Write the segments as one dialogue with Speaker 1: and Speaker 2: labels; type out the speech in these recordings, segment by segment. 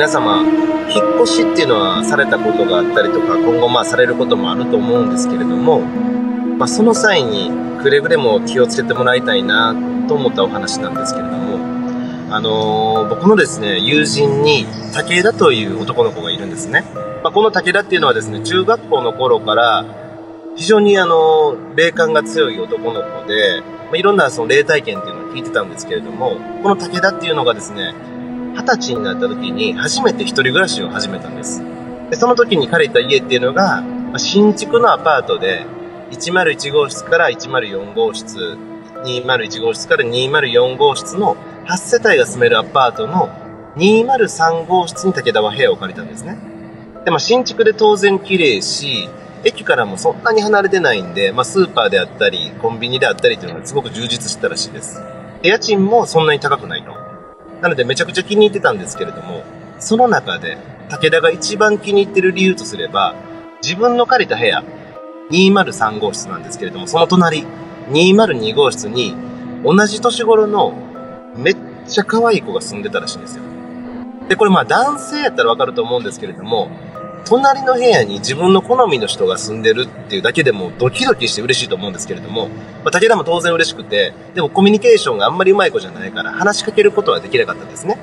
Speaker 1: 皆様、引っ越しっていうのはされたことがあったりとか、今後まあされることもあると思うんですけれども、まあ、その際にくれぐれも気をつけてもらいたいなと思ったお話なんですけれども、あのー、僕のですね、友人に武田という男の子がいるんですね。まあ、この武田っていうのはですね、中学校の頃から非常にあの、霊感が強い男の子で、まあ、いろんなその霊体験っていうのを聞いてたんですけれども、この武田っていうのがですね、二十歳になった時に初めて一人暮らしを始めたんです。で、その時に借りた家っていうのが、新築のアパートで、101号室から104号室、201号室から204号室の8世帯が住めるアパートの203号室に武田は部屋を借りたんですね。で、まあ、新築で当然綺麗し、駅からもそんなに離れてないんで、まあ、スーパーであったり、コンビニであったりというのがすごく充実したらしいです。で家賃もそんなに高くないと。なのでめちゃくちゃ気に入ってたんですけれども、その中で武田が一番気に入ってる理由とすれば、自分の借りた部屋、203号室なんですけれども、その隣、202号室に同じ年頃のめっちゃ可愛い子が住んでたらしいんですよ。で、これまあ男性やったらわかると思うんですけれども、隣の部屋に自分の好みの人が住んでるっていうだけでもドキドキして嬉しいと思うんですけれども、まあ、武田も当然嬉しくて、でもコミュニケーションがあんまりうまい子じゃないから話しかけることはできなかったんですね。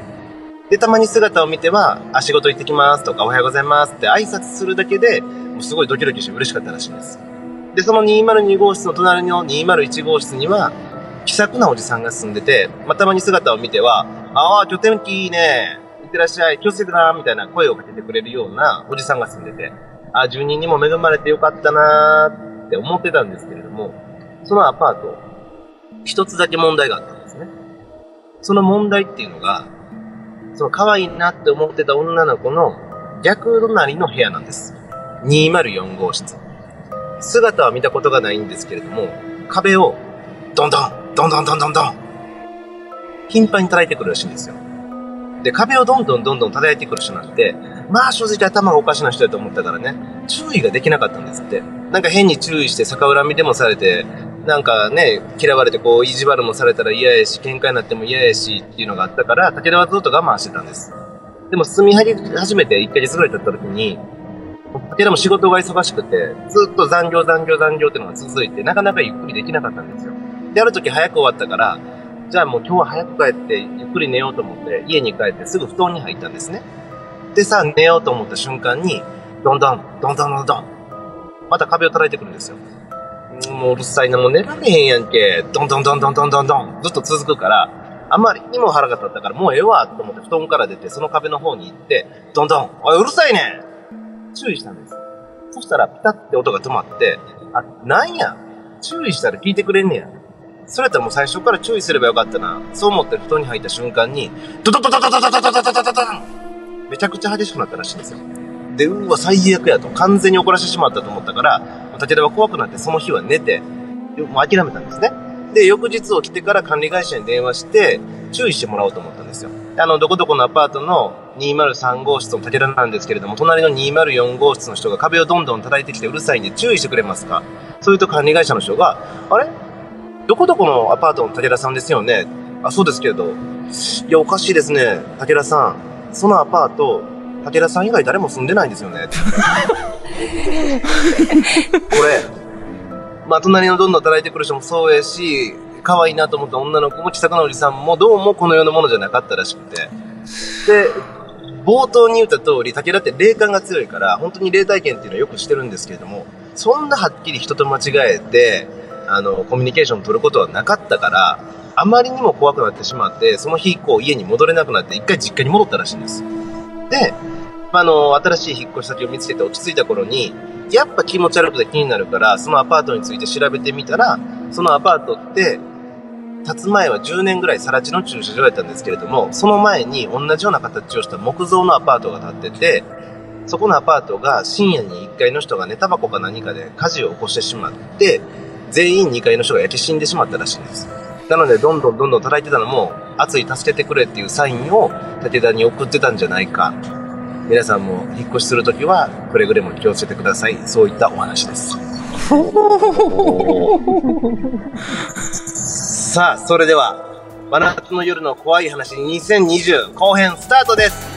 Speaker 1: で、たまに姿を見ては、あ、仕事行ってきますとか、おはようございますって挨拶するだけで、もうすごいドキドキして嬉しかったらしいんです。で、その202号室の隣の201号室には、気さくなおじさんが住んでて、まあ、たまに姿を見ては、ああ、今日天気いいね。いってらっしゃい、気をつけてな、みたいな声をかけてくれるようなおじさんが住んでて、あ、住人にも恵まれてよかったなーって思ってたんですけれども、そのアパート、一つだけ問題があったんですね。その問題っていうのが、その可愛いなって思ってた女の子の逆隣の部屋なんです。204号室。姿は見たことがないんですけれども、壁をドンドン、ドンドンドンドンドン、頻繁に叩いてくるらしいんですよ。で、壁をどんどんどんどん叩いてくる人なんて、まあ正直頭がおかしな人だと思ったからね、注意ができなかったんですって。なんか変に注意して逆恨みでもされて、なんかね、嫌われてこう、意地悪もされたら嫌やし、喧嘩になっても嫌やしっていうのがあったから、武田はずっと我慢してたんです。でも住み始めて1ヶ月ぐらい経った時に、武田も仕事が忙しくて、ずっと残業残業残業っていうのが続いて、なかなかゆっくりできなかったんですよ。で、ある時早く終わったから、じゃあもう今日は早く帰ってゆっくり寝ようと思って家に帰ってすぐ布団に入ったんですね。でさ、寝ようと思った瞬間に、どんどん、どんどんどんどん、また壁を叩いてくるんですよ。もううるさいな、もう寝られへんやんけ。どんどんどんどんどんどんどん、ずっと続くから、あんまりにも腹が立ったから、もうええわと思って布団から出て、その壁の方に行って、どんどん、おい、うるさいね注意したんです。そしたら、ピタって音が止まって、あ、なんや注意したら聞いてくれんねや。それったらもう最初から注意すればよかったな。そう思って布団に入った瞬間に、ドドドドドドドドドドドドドドめちゃくちゃ激しくなったらしいんですよ。で、うわ、最悪やと。完全に怒らせてしまったと思ったから、武田は怖くなってその日は寝て、もう諦めたんですね。で、翌日起きてから管理会社に電話して、注意してもらおうと思ったんですよ。あの、どこどこのアパートの203号室の武田なんですけれども、隣の204号室の人が壁をどんどん叩いてきてうるさいんで注意してくれますかそういうと管理会社の人が、あれどこどこのアパートの武田さんですよね？あ、そうですけれど。いや、おかしいですね。武田さん。そのアパート、武田さん以外誰も住んでないんですよね。これ、まあ、隣のどんどん働いてくる人もそうやし、可愛いなと思った女の子も、気さくなおじさんも、どうもこの世のものじゃなかったらしくて。で、冒頭に言った通り、武田って霊感が強いから、本当に霊体験っていうのはよくしてるんですけれども、そんなはっきり人と間違えて、あの、コミュニケーション取ることはなかったから、あまりにも怖くなってしまって、その日以降家に戻れなくなって、一回実家に戻ったらしいんです。で、まあの、新しい引っ越し先を見つけて落ち着いた頃に、やっぱ気持ち悪くて気になるから、そのアパートについて調べてみたら、そのアパートって、建つ前は10年ぐらい更地の駐車場やったんですけれども、その前に同じような形をした木造のアパートが建ってて、そこのアパートが深夜に1階の人が寝タバコか何かで火事を起こしてしまって、全員2階の人が焼け死んでしまったらしいんです。なので、どんどんどんどん叩いてたのも、熱い助けてくれっていうサインを武田に送ってたんじゃないか。皆さんも引っ越しするときは、くれぐれも気をつけてください。そういったお話です。さあ、それでは、真夏の夜の怖い話2020後編スタートです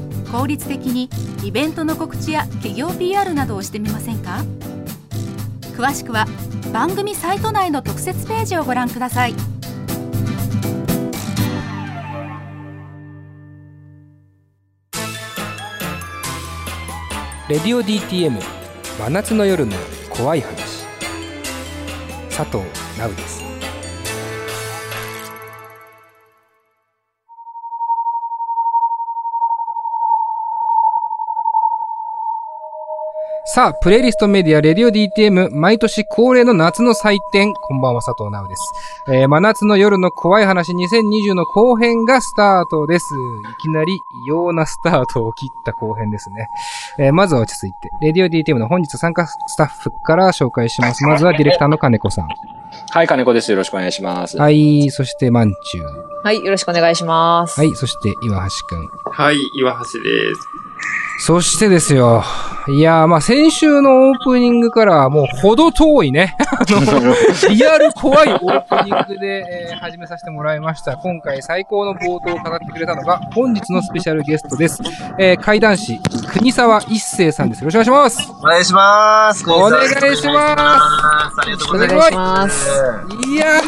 Speaker 2: 効率的にイベントの告知や企業 PR などをしてみませんか？詳しくは番組サイト内の特設ページをご覧ください。
Speaker 3: レディオ DTM 真夏の夜の怖い話。佐藤直です。さあ、プレイリストメディア、レディオ DTM、毎年恒例の夏の祭典。こんばんは、佐藤直です。えー、真夏の夜の怖い話2020の後編がスタートです。いきなり異様なスタートを切った後編ですね。えー、まずは落ち着いて、レディオ DTM の本日参加スタッフから紹介します。まずはディレクターの金子さん。
Speaker 4: はい、金子です。よろしくお願いします。
Speaker 3: はい、そしてまんちゅう。
Speaker 5: はい、よろしくお願いします。
Speaker 3: はい、そして岩橋くん。
Speaker 6: はい、岩橋です。
Speaker 3: そしてですよ。いやー、まあ、先週のオープニングからはもうほど遠いね。あの、リアル怖いオープニングで、えー始めさせてもらいました。今回最高の冒頭を語ってくれたのが、本日のスペシャルゲストです。えー、怪談師、国沢一生さんです。よろしくお願いします。
Speaker 1: お願いします。
Speaker 3: お願いします
Speaker 1: ありがとうございます。
Speaker 5: い
Speaker 3: や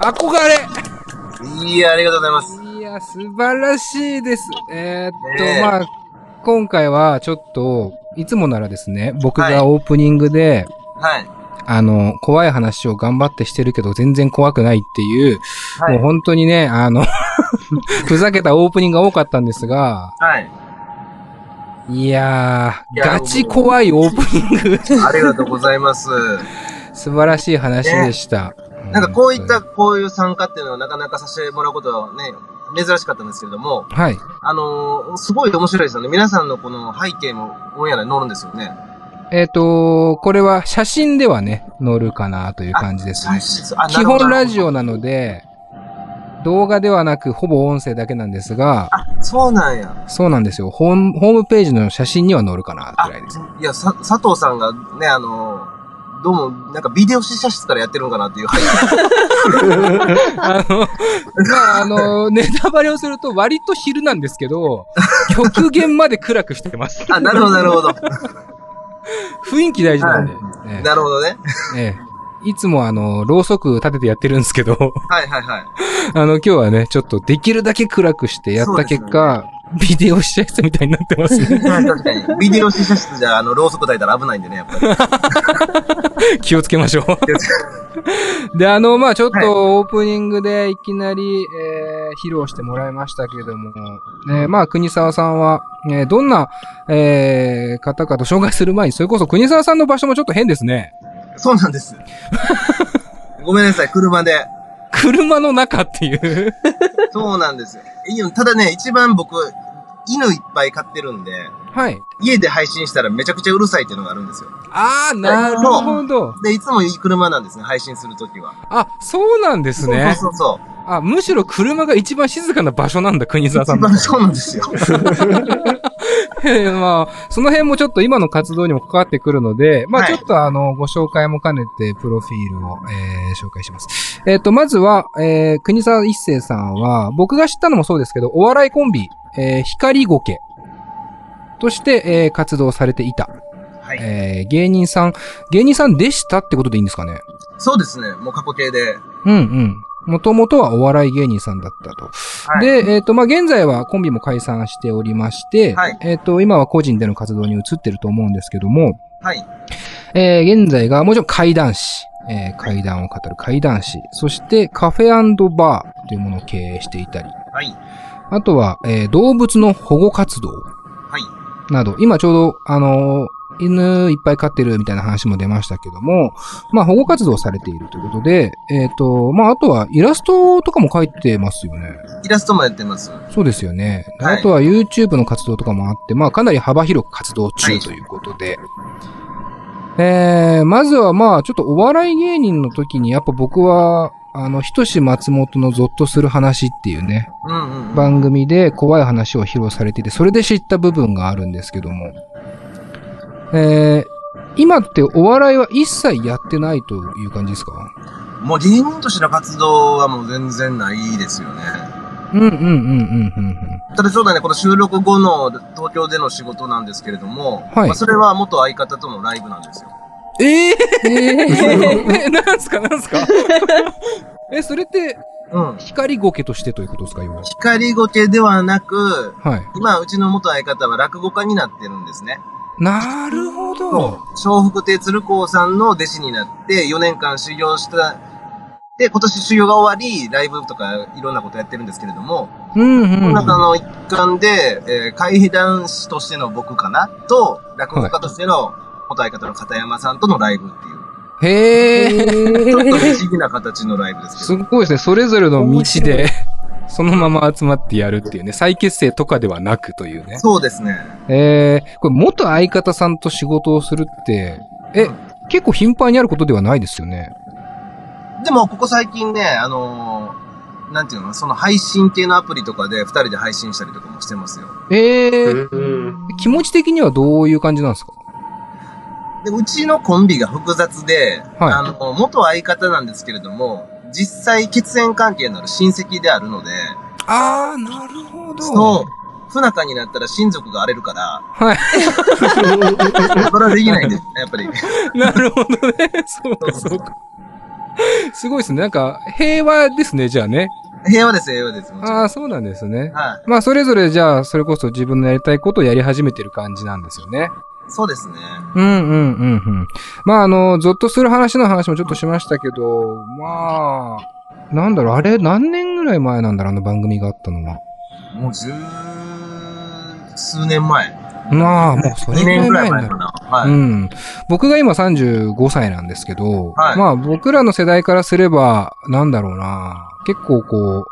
Speaker 3: ー、憧れ
Speaker 1: いや、ありがとうございます。
Speaker 3: いや、素晴らしいです。えーっと、
Speaker 1: ねえ
Speaker 3: まあ、今回はちょっと、いつもならですね、僕がオープニングで、
Speaker 1: はい。
Speaker 3: あの、怖い話を頑張ってしてるけど全然怖くないっていう、
Speaker 1: はい
Speaker 3: もう本当にね、あの、ふざけたオープニングが多かったんですが、
Speaker 1: はい。
Speaker 3: いやー、
Speaker 1: いや
Speaker 3: ガチ怖いオープニング、
Speaker 1: ありがとうございます。
Speaker 3: 素晴らしい話でした。
Speaker 1: なんかこういった、
Speaker 3: 本
Speaker 1: こういう参加っていうのはなかなかさせてもらうことはね、珍しかったんですけれども、
Speaker 3: はい。
Speaker 1: あのーすごい面白いですよね。皆さんのこの背景もオンエアに載るんですよね。
Speaker 3: えっ、と、これは写真ではね、載るかなという感じですね。
Speaker 1: あ
Speaker 3: 基本ラジ
Speaker 1: オ。
Speaker 3: オなので、動画ではなく、ほぼ音声だけなんですが、
Speaker 1: あ、そうなんや。
Speaker 3: そうなんですよ。ホーム、ホームページの写真には載るかな、くらいです。
Speaker 1: いや、さ、佐藤さんがね、あのーどうも、なんかビデオ試写室からやってるのかなっていう。
Speaker 3: あの、まあ、あの、ネタバレをすると割と昼なんですけど、極限まで暗くしてます。
Speaker 1: あ、なるほど、なるほど。
Speaker 3: 雰囲気大事なんで。え
Speaker 1: なるほどね。
Speaker 3: えええいつもあの、ろうそく立ててやってるんですけど、
Speaker 1: はいはいはい。
Speaker 3: あの、今日はね、ちょっとできるだけ暗くしてやった結果、ビデオ試写室みたいになってますね。
Speaker 1: 確かに。ビデオ試写室じゃ、あの、ろうそく焚いたら危ないんでね、やっぱり。
Speaker 3: 気をつけましょう。で、あの、まあちょっとオープニングでいきなり、えー、披露してもらいましたけれども、ね、まあ国沢さんは、えーどんな、えー、方かと紹介する前に、それこそ国沢さんの場所もちょっと変ですね。
Speaker 1: そうなんです。ごめんなさい、車で。
Speaker 3: 車の中っていう。
Speaker 1: そうなんですよ。いいよただね、一番僕、犬いっぱい飼ってるんで、
Speaker 3: はい。
Speaker 1: 家で配信したらめちゃくちゃうるさいっていうのがあるんですよ。
Speaker 3: あー、なるほど。
Speaker 1: で、いつもいい車なんですね、配信するときは。
Speaker 3: あ、そうなんですね。
Speaker 1: そうそうそう。
Speaker 3: あ、むしろ車が一番静かな場所なんだ、国沢さんの。
Speaker 1: 一番そうなんですよ。
Speaker 3: え ーまあ、その辺もちょっと今の活動にも関わってくるので、まあ
Speaker 1: はい
Speaker 3: ちょっとあの、ご紹介も兼ねて、プロフィールを、えー紹介します。えっ、と、まずは、えー、国沢一生さんは、僕が知ったのもそうですけど、お笑いコンビ、えー、光ゴケとして、えー活動されていた。
Speaker 1: はい。
Speaker 3: えー芸人さん、芸人さんでしたってことでいいんですかね？
Speaker 1: そうですね、もう過去形で。
Speaker 3: うんうん。もともとはお笑い芸人さんだったと。
Speaker 1: はい
Speaker 3: で、えっ、と、まあ、現在はコンビも解散しておりまして、
Speaker 1: はい
Speaker 3: えっ、と、今は個人での活動に移ってると思うんですけども、
Speaker 1: はい。
Speaker 3: えー現在がもちろん怪談師、えー怪談を語る怪談師、そしてカフェバーというものを経営していたり、
Speaker 1: はい。
Speaker 3: あとは、えー動物の保護活動
Speaker 1: はい。
Speaker 3: など、今ちょうど、あのー犬いっぱい飼ってるみたいな話も出ましたけども、まあ保護活動をされているということで、えっ、と、まああとはイラストとかも描いてますよね。
Speaker 1: イラストもやってます。
Speaker 3: そうですよね。
Speaker 1: はい
Speaker 3: あとは YouTube の活動とかもあって、まあかなり幅広く活動中ということで、えー、まずはまあちょっとお笑い芸人の時にやっぱ僕は、あの、ひとし松本のゾッとする話っていうね、
Speaker 1: うんうんうん。
Speaker 3: 番組で怖い話を披露されていて、それで知った部分があるんですけども、えー、今ってお笑いは一切やってないという感じですか？
Speaker 1: もう芸人としての活動はもう全然ないですよね。
Speaker 3: うんうんうんうんうん
Speaker 1: ただちょうどね、この収録後の東京での仕事なんですけれども、
Speaker 3: はい
Speaker 1: まあ、それは元相方とのライブなんですよ。
Speaker 3: うん。えー、え、なんすか？なんすか？え、それって、
Speaker 1: うん。
Speaker 3: 光ゴケとしてということですか今。
Speaker 1: 光ゴケではなく、
Speaker 3: はい。
Speaker 1: 今、うちの元相方は落語家になってるんですね。
Speaker 3: なるほど。
Speaker 1: 笑福亭鶴光さんの弟子になって4年間修行した。で、今年修行が終わり、ライブとかいろんなことやってるんですけれども、
Speaker 3: うんうん、うん。
Speaker 1: 中の一環で、えー、怪談師としての僕かなと、落語家としての元相方の片山さんとのライブっていう、
Speaker 3: へー。
Speaker 1: ちょっと不思議な形のライブですけど。
Speaker 3: すごいですね。それぞれの道で、そのまま集まってやるっていうね。再結成とかではなくというね。
Speaker 1: そうですね。
Speaker 3: えー、これ元相方さんと仕事をするって、え、結構頻繁にあることではないですよね。
Speaker 1: でも、ここ最近ね、あのーなんていうの、その配信系のアプリとかで二人で配信したりとかもしてますよ。
Speaker 3: えー、
Speaker 6: うん。
Speaker 3: 気持ち的にはどういう感じなんですか？
Speaker 1: で、うちのコンビが複雑で、
Speaker 3: はい
Speaker 1: あの、元相方なんですけれども、実際血縁関係のある親戚であるので、
Speaker 3: あー、なるほど。
Speaker 1: そう、不仲になったら親族が荒れるから、
Speaker 3: はい。
Speaker 1: それはできないんですね、やっぱり。
Speaker 3: なるほどね。そうか、そうか。すごいですね。なんか、平和ですね、じゃあね。
Speaker 1: 平和です、平和です。
Speaker 3: ああ、そうなんですね。
Speaker 1: はい。
Speaker 3: まあ、それぞれじゃあ、それこそ自分のやりたいことをやり始めてる感じなんですよね。
Speaker 1: そうですね。
Speaker 3: うんうんうんうん。まあ、あの、ゾッとする話の話もちょっとしましたけど、まあ、なんだろう、あれ、何年ぐらい前なんだろう、あの番組があったのは。
Speaker 1: もう十数年前。
Speaker 3: まあ、もうそれ
Speaker 1: 2
Speaker 3: ぐらい前にな。うん。僕が今35歳なんですけど、
Speaker 1: はい
Speaker 3: まあ僕らの世代からすれば、なんだろうな、結構こう、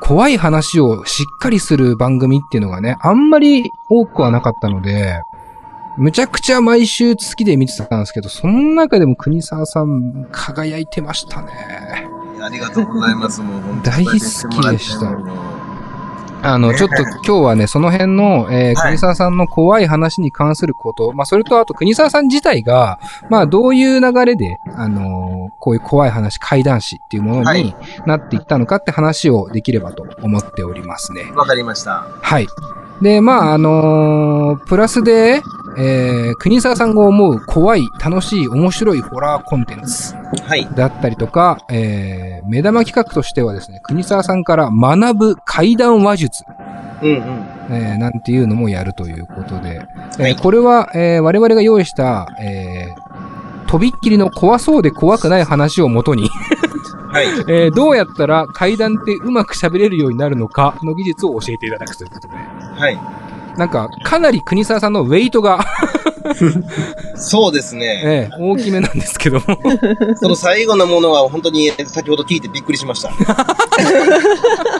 Speaker 3: 怖い話をしっかりする番組っていうのがね、あんまり多くはなかったので、むちゃくちゃ毎週好きで見てたんですけど、その中でも国沢さん輝いてましたね。
Speaker 1: ありがとうございます。もう本当に
Speaker 3: 大好きでしたあの、
Speaker 1: ね
Speaker 3: ちょっと今日はね、その辺の、えー
Speaker 1: はい
Speaker 3: 国沢さんの怖い話に関すること、まあ、それとあと国沢さん自体が、まあ、どういう流れで、あのーこういう怖い話、怪談師っていうものに
Speaker 1: はい
Speaker 3: なっていったのかって話をできればと思っておりますね。
Speaker 1: わかりました。
Speaker 3: はい。で、まあ、あのープラスで、えー、国沢さんが思う怖い、楽しい、面白いホラーコンテンツ
Speaker 1: はい。
Speaker 3: だったりとか、えー、目玉企画としてはですね、国沢さんから学ぶ怪談話術。
Speaker 1: うんうん。
Speaker 3: えーなんていうのもやるということで、えー
Speaker 1: はい
Speaker 3: これは、えー我々が用意した、えーとびっきりの怖そうで怖くない話をもとに、
Speaker 1: はい。
Speaker 3: えーどうやったら階段ってうまく喋れるようになるのかの技術を教えていただくということで、
Speaker 1: はい。
Speaker 3: なんか、かなり国沢さんのウェイトが、
Speaker 1: そうですね。
Speaker 3: えー大きめなんですけども、
Speaker 1: その最後のものは本当に先ほど聞いてびっくりしました。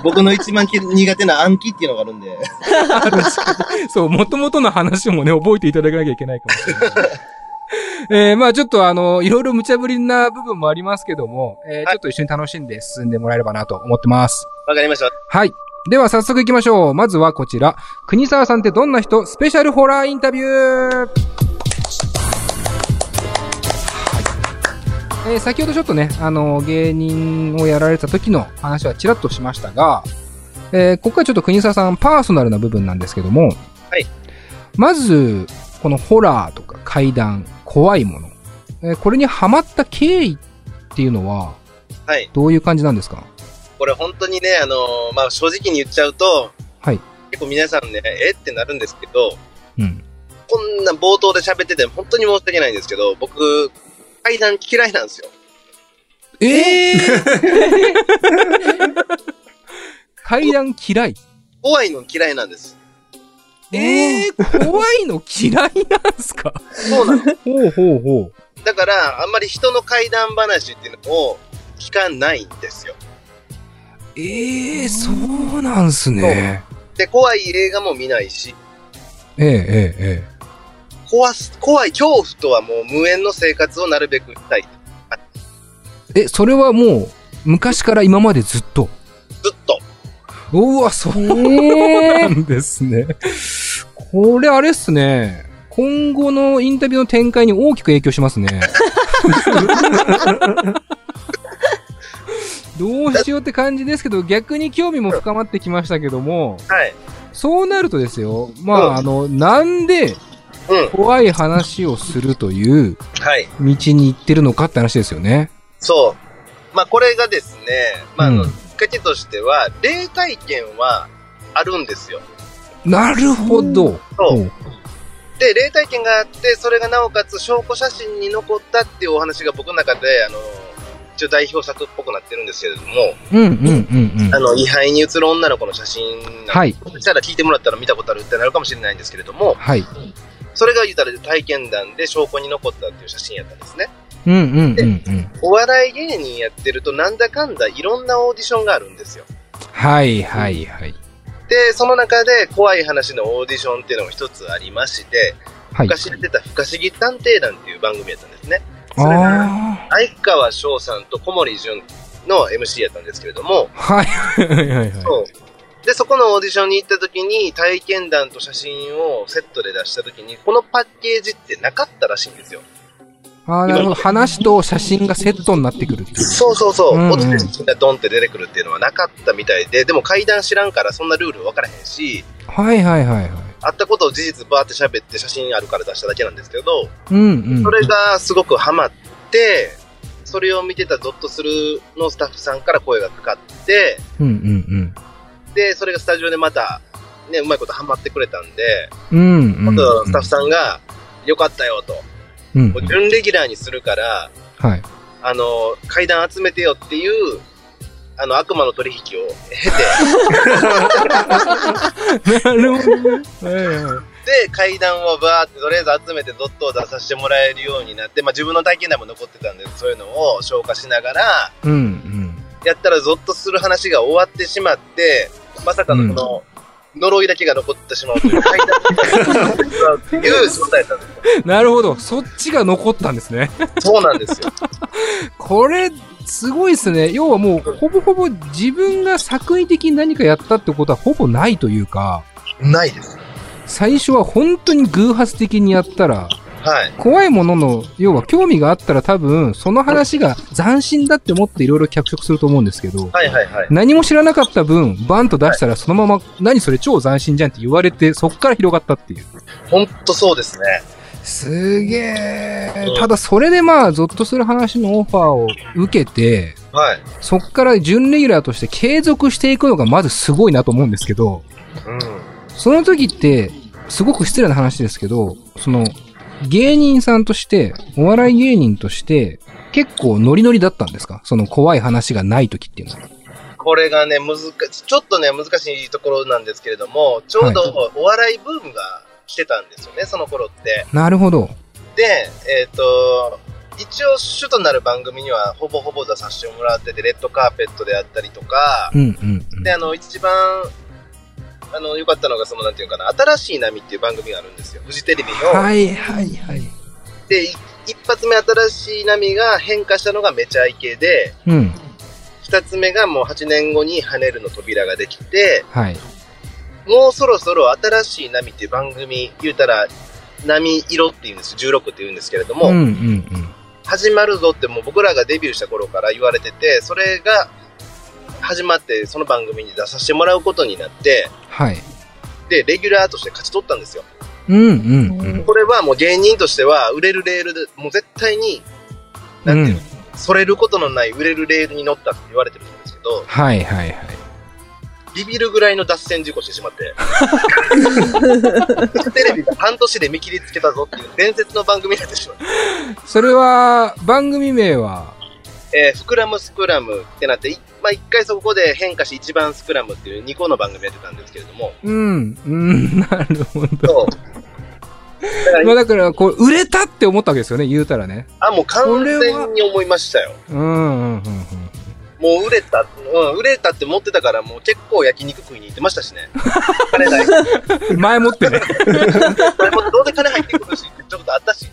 Speaker 1: 僕の一番き苦手な暗記っていうのがあるんで。
Speaker 3: そう、元々の話もね、覚えていただかなきゃいけないかもしれない。えーまあちょっとあの、いろいろ無茶ぶりな部分もありますけども、えーちょっと一緒に楽しんで進んでもらえればなと思ってます。
Speaker 1: わかりました。
Speaker 3: はい。では早速行きましょう。まずはこちら。国沢さんってどんな人？スペシャルホラーインタビューはい。えー先ほどちょっとね、あの、芸人をやられた時の話はちらっとしましたが、えーここからちょっと国沢さんパーソナルな部分なんですけども、
Speaker 1: はい。
Speaker 3: まず、このホラーとか怪談、怖いもの、えーこれにハマった経緯っていうのは、
Speaker 1: はい。
Speaker 3: どういう感じなんですか？
Speaker 1: これ本当にね、あのーまあ、正直に言っちゃうと、
Speaker 3: はい。
Speaker 1: 結構皆さんね、えってなるんですけど、
Speaker 3: うん。
Speaker 1: こんな冒頭で喋ってて本当に申し訳ないんですけど、僕、階段嫌いなんですよ。
Speaker 3: ええ 階段嫌い？
Speaker 1: 怖いの嫌いなんです。
Speaker 3: えー、怖いの嫌いなんすか？
Speaker 1: そうなの。
Speaker 3: ほうほうほう。
Speaker 1: だから、あんまり人の怪談話っていうのを聞かないんですよ。
Speaker 3: ええー、そうなんすね。
Speaker 1: で、怖い映画も見ないし、
Speaker 3: えええええ
Speaker 1: 怖す、怖い恐怖とはもう無縁の生活をなるべくしたい。
Speaker 3: え。え、それはもう、昔から今までずっと？
Speaker 1: ずっと。
Speaker 3: うわ、そう
Speaker 5: え
Speaker 3: なんですね。これあれっすね。今後のインタビューの展開に大きく影響しますね。どうしようって感じですけど、逆に興味も深まってきましたけども、
Speaker 1: はい。
Speaker 3: そうなるとですよ、まあ、
Speaker 1: うん
Speaker 3: あの、なんで
Speaker 1: うん。
Speaker 3: 怖い話をするという
Speaker 1: はい。
Speaker 3: 道に行ってるのかって話ですよね。
Speaker 1: そう。まあ、これがですね、まあ、きっかけとしては、霊体験はあるんですよ。
Speaker 3: なるほど。
Speaker 1: そう
Speaker 3: ほ
Speaker 1: で、霊体験があって、それがなおかつ証拠写真に残ったっていうお話が僕の中で、あの、一応代表作っぽくなってるんですけれども、
Speaker 3: うんうんうんうん。
Speaker 1: あの、位牌に映る女の子の写真
Speaker 3: はい。
Speaker 1: そしたら聞いてもらったら見たことあるってなるかもしれないんですけれども、
Speaker 3: はい。
Speaker 1: それが言ったら体験談で証拠に残ったっていう写真やったんですね。
Speaker 3: うんうんうんうん。
Speaker 1: お笑い芸人やってるとなんだかんだいろんなオーディションがあるんですよ。
Speaker 3: はいはいはい。
Speaker 1: で、その中で怖い話のオーディションっていうのも一つありまして、
Speaker 3: はい。
Speaker 1: 昔やってた不可思議探偵団っていう番組やったんですね。それが
Speaker 3: あ
Speaker 1: 相川翔さんと小森純の MC やったんですけれども、
Speaker 3: あ。はいはいはい。
Speaker 1: で、そこのオーディションに行った時に体験談と写真をセットで出した時に、このパッケージってなかったらしいんですよ。
Speaker 3: ああ、なるほど。話と写真がセットになってくるっていう。
Speaker 1: そうそうそう。
Speaker 3: うんうん
Speaker 1: 音で写真がドンって出てくるっていうのはなかったみたいで、でも階段知らんからそんなルール分からへんし、
Speaker 3: はいはいはいはい。
Speaker 1: あったことを事実バーって喋って写真あるから出しただけなんですけど、
Speaker 3: うんうん。
Speaker 1: それがすごくハマって、それを見てたゾッとするのスタッフさんから声がかかって、
Speaker 3: うんうん
Speaker 1: で、それがスタジオでまた、ね、うまいことハマってくれたんで、
Speaker 3: うん。うんうんうん。
Speaker 1: 今度スタッフさんが、よかったよと、
Speaker 3: うん
Speaker 1: もう準レギュラーにするから、
Speaker 3: はい。
Speaker 1: あの、階段集めてよっていう、あの、悪魔の取引を経て、
Speaker 3: なるほどね。はいはい。
Speaker 1: で、階段をバーってとりあえず集めてドットを出させてもらえるようになって、まあ自分の体験談も残ってたんで、そういうのを消化しながら、
Speaker 3: うんうん。
Speaker 1: やったらゾッとする話が終わってしまって、まさかのこの、呪いだけが残ってしまうという、いう状態だったんですよ。
Speaker 3: なるほど。そっちが残ったんですね。
Speaker 1: そうなんですよ。
Speaker 3: これ、すごいですね。要はもう、ほぼほぼ自分が作為的に何かやったってことはほぼないというか、
Speaker 1: ないです。
Speaker 3: 最初は本当に偶発的にやったら、
Speaker 1: はい。
Speaker 3: 怖いものの、要は興味があったら多分、その話が斬新だって思っていろいろ脚色すると思うんですけど、
Speaker 1: はいはいはい。
Speaker 3: 何も知らなかった分、バンと出したらそのまま、何それ超斬新じゃんって言われて、そっから広がったっていう。
Speaker 1: ほんとそうですね。
Speaker 3: すげえ。ただそれでまあ、ゾッとする話のオファーを受けて、
Speaker 1: はい。
Speaker 3: そっから準レギュラーとして継続していくのがまずすごいなと思うんですけど、
Speaker 1: うん。
Speaker 3: その時って、すごく失礼な話ですけど、その、芸人さんとして、お笑い芸人として、結構ノリノリだったんですか？その怖い話がない時っていうのは。
Speaker 1: これがね、難しちょっとね、難しいところなんですけれども、ちょうどお笑いブームが来てたんですよね、その頃って。
Speaker 3: なるほど。
Speaker 1: で、えっ、と、一応主となる番組にはほぼほぼ出させてもらってて、レッドカーペットであったりとか、
Speaker 3: うんうんうん。
Speaker 1: で、あの、一番、あの、良かったのが、その、なんていうかな、新しい波っていう番組があるんですよ。フジテレビの。
Speaker 3: はいはいはい。
Speaker 1: で、い一発目新しい波が変化したのがめちゃイケで、
Speaker 3: うん。
Speaker 1: 二つ目がもう8年後に跳ねるの扉ができて、
Speaker 3: はい。
Speaker 1: もうそろそろ新しい波っていう番組、言うたら、波色って言うんです、16って言うんですけれども、
Speaker 3: うんうんうん。
Speaker 1: 始まるぞってもう僕らがデビューした頃から言われてて、それが始まってその番組に出させてもらうことになって、
Speaker 3: はい。
Speaker 1: で、レギュラーとして勝ち取ったんですよ。
Speaker 3: うんうんうん。
Speaker 1: これはもう芸人としては売れるレールで、もう絶対に、なんていうの、それることのない売れるレールに乗ったって言われてるんですけど、
Speaker 3: はいはいはい。
Speaker 1: ビビるぐらいの脱線事故してしまって、テレビが半年で見切りつけたぞっていう伝説の番組になってしまって、
Speaker 3: それは、番組名は、
Speaker 1: えー、フクラムスクラムってなって、いまあ一回そこで変化し一番スクラムっていう2個の番組やってたんですけれども、
Speaker 3: うん。うん。なるほど。
Speaker 1: だから
Speaker 3: まあだから、こう、売れたって思ったわけですよね、言うたらね。
Speaker 1: あ、もう完全に思いましたよ。
Speaker 3: うん、うん、うん。
Speaker 1: もう売れた、うん、売れたって思ってたから、もう結構焼肉食いに行ってましたしね。金ない。
Speaker 3: うん。前もってね。
Speaker 1: これもどうせ金入ってくるし、ちょっとあったし。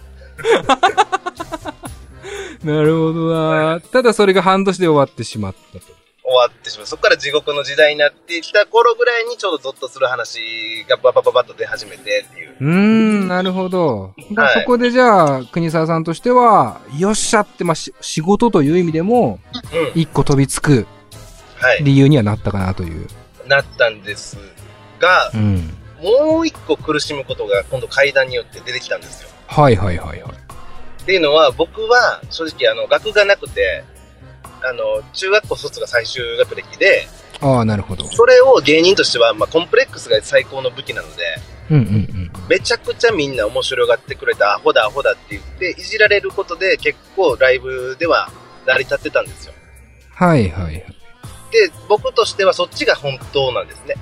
Speaker 3: なるほどなただそれが半年で終わってしまったと。
Speaker 1: 終わってしまう。そこから地獄の時代になってきた頃ぐらいにちょうどゾッとする話がババババッと出始めてっていう。
Speaker 3: うーん、なるほど。まあそこでじゃあ、国沢さんとしては、よっしゃって、まあ、し仕事という意味でも、
Speaker 1: うん。
Speaker 3: 一個飛びつく
Speaker 1: はい。
Speaker 3: 理由にはなったかなという。
Speaker 1: なったんですが
Speaker 3: う、ん。
Speaker 1: もう一個苦しむことが今度階段によって出てきたんですよ。
Speaker 3: はいはいはいはい。
Speaker 1: っていうのは、僕は正直あの、学がなくて、あの、中学校卒が最終学歴で、
Speaker 3: ああ、なるほど。
Speaker 1: それを芸人としては、まあ、コンプレックスが最高の武器なので、
Speaker 3: うんうんうん。
Speaker 1: めちゃくちゃみんな面白がってくれた、アホだアホだって言って、いじられることで結構ライブでは成り立ってたんですよ。
Speaker 3: はいはいはい。
Speaker 1: で、僕としてはそっちが本当なんですね。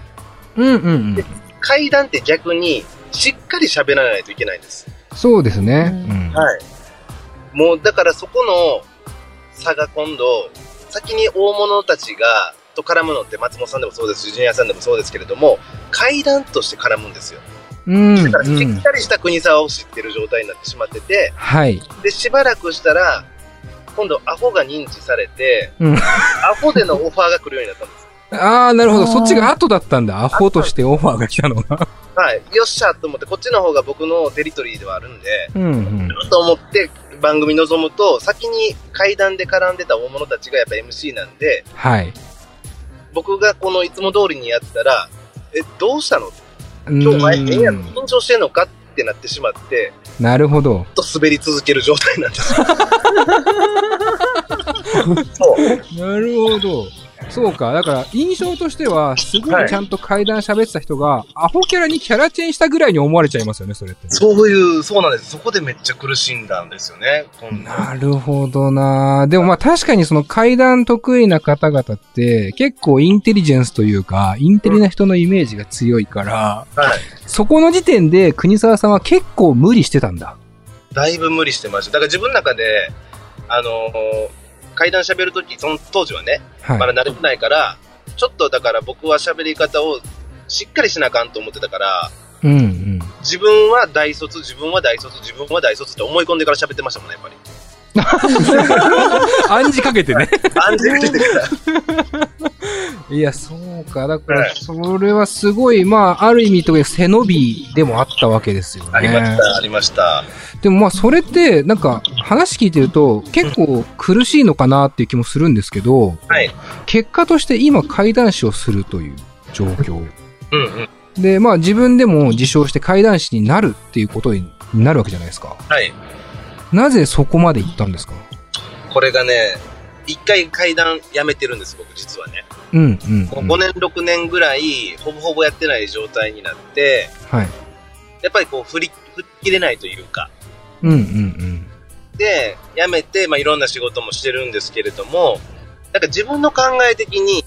Speaker 3: うんうんうん。
Speaker 1: 階段って逆にしっかり喋らないといけないんです。
Speaker 3: そうですね。うん。
Speaker 1: はい。もうだからそこの差が今度、先に大物たちが、と絡むのって松本さんでもそうですし、ジュニアさんでもそうですけれども、階段として絡むんですよ。
Speaker 3: うん、
Speaker 1: だからし
Speaker 3: うん
Speaker 1: っ。かりした国沢を知ってる状態になってしまってて、
Speaker 3: はい。
Speaker 1: で、しばらくしたら、今度アホが認知されて、
Speaker 3: うん
Speaker 1: アホでのオファーが来るようになったんです。
Speaker 3: ああ、なるほど。そっちが後だったんだ。アホとしてオファーが来たのが。
Speaker 1: はい。よっしゃと思って、こっちの方が僕のテリトリーではあるんで、
Speaker 3: うんうん。
Speaker 1: と思って番組臨むと、先に階段で絡んでた大物たちがやっぱ MC なんで、
Speaker 3: はい。
Speaker 1: 僕がこのいつも通りにやってたら、え、どうしたの？
Speaker 3: 今
Speaker 1: 今日前変やろ緊張してんのか？ってなってしまって、
Speaker 3: なるほど。
Speaker 1: と滑り続ける状態なんですよ。そう。
Speaker 3: なるほど。そうか。だから、印象としては、すごいちゃんと階段喋ってた人が、アホキャラにキャラチェンしたぐらいに思われちゃいますよね、それって。
Speaker 1: そういう、そうなんです。そこでめっちゃ苦しんだんですよね。
Speaker 3: なるほどなでもまあ確かにその階段得意な方々って結構インテリジェンスというか、インテリな人のイメージが強いから、
Speaker 1: はい。
Speaker 3: そこの時点で国沢さんは結構無理してたんだ。
Speaker 1: だいぶ無理してました。だから自分の中で、あのー階段喋るとき、その当時はね、
Speaker 3: はい。
Speaker 1: まだ慣れてないから、ちょっとだから僕は喋り方をしっかりしなあかんと思ってたから、
Speaker 3: うんうん。
Speaker 1: 自分は大卒、自分は大卒、自分は大卒って思い込んでから喋ってましたもんね、やっぱり。
Speaker 3: 暗示かけてね。
Speaker 1: 安全してから。
Speaker 3: いや、そうか。だから、
Speaker 1: はい
Speaker 3: それはすごい、まあ、ある意味とか背伸びでもあったわけですよね。
Speaker 1: ありました、ありました。
Speaker 3: でもまあ、それって、なんか、話聞いてると、結構苦しいのかなっていう気もするんですけど、
Speaker 1: はい。
Speaker 3: 結果として今、怪談師をするという状況。
Speaker 1: うんうん。
Speaker 3: で、まあ、自分でも自称して怪談師になるっていうことになるわけじゃないですか。
Speaker 1: はい。
Speaker 3: なぜそこまで行ったんですか？
Speaker 1: これがね、一回階段やめてるんです、僕実はね。
Speaker 3: うん、うん、
Speaker 1: もう
Speaker 3: うん。
Speaker 1: 5年、6年ぐらい、ほぼほぼやってない状態になって、
Speaker 3: はい。
Speaker 1: やっぱりこう、振り、振り切れないというか。
Speaker 3: うん、うん、うん。
Speaker 1: で、辞めて、まあ、いろんな仕事もしてるんですけれども、なんか自分の考え的に、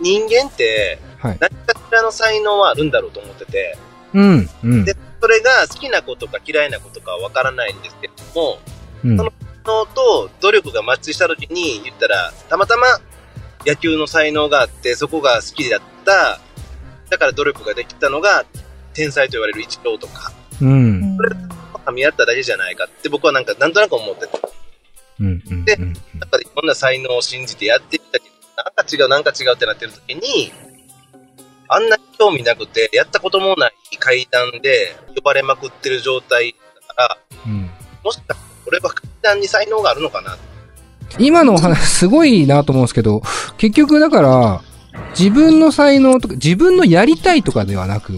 Speaker 1: 人間って、
Speaker 3: はい。
Speaker 1: 何かしらの才能はあるんだろうと思ってて、
Speaker 3: うん、うん。
Speaker 1: でそれが好きなことか嫌いなことかはわからないんですけれども、
Speaker 3: うん。
Speaker 1: その才能と努力がマッチした時に言ったら、たまたま野球の才能があって、そこが好きだった、だから努力ができたのが、天才と言われる一郎とか、
Speaker 3: うん、
Speaker 1: 噛み合っただけじゃないかって僕はなんか、なんとなく思ってて、
Speaker 3: うん、うん。
Speaker 1: で
Speaker 3: うん。
Speaker 1: やっぱりいろんな才能を信じてやってきたけど、なんか違う、なんか違うってなってる時に、あんなに興味なくて、やったこともない階段で呼ばれまくってる状態だから、
Speaker 3: うん
Speaker 1: もしかしたら俺は階段に才能があるのかな
Speaker 3: 今のお話すごいなと思うんですけど、結局だから、自分の才能とか、自分のやりたいとかではなく、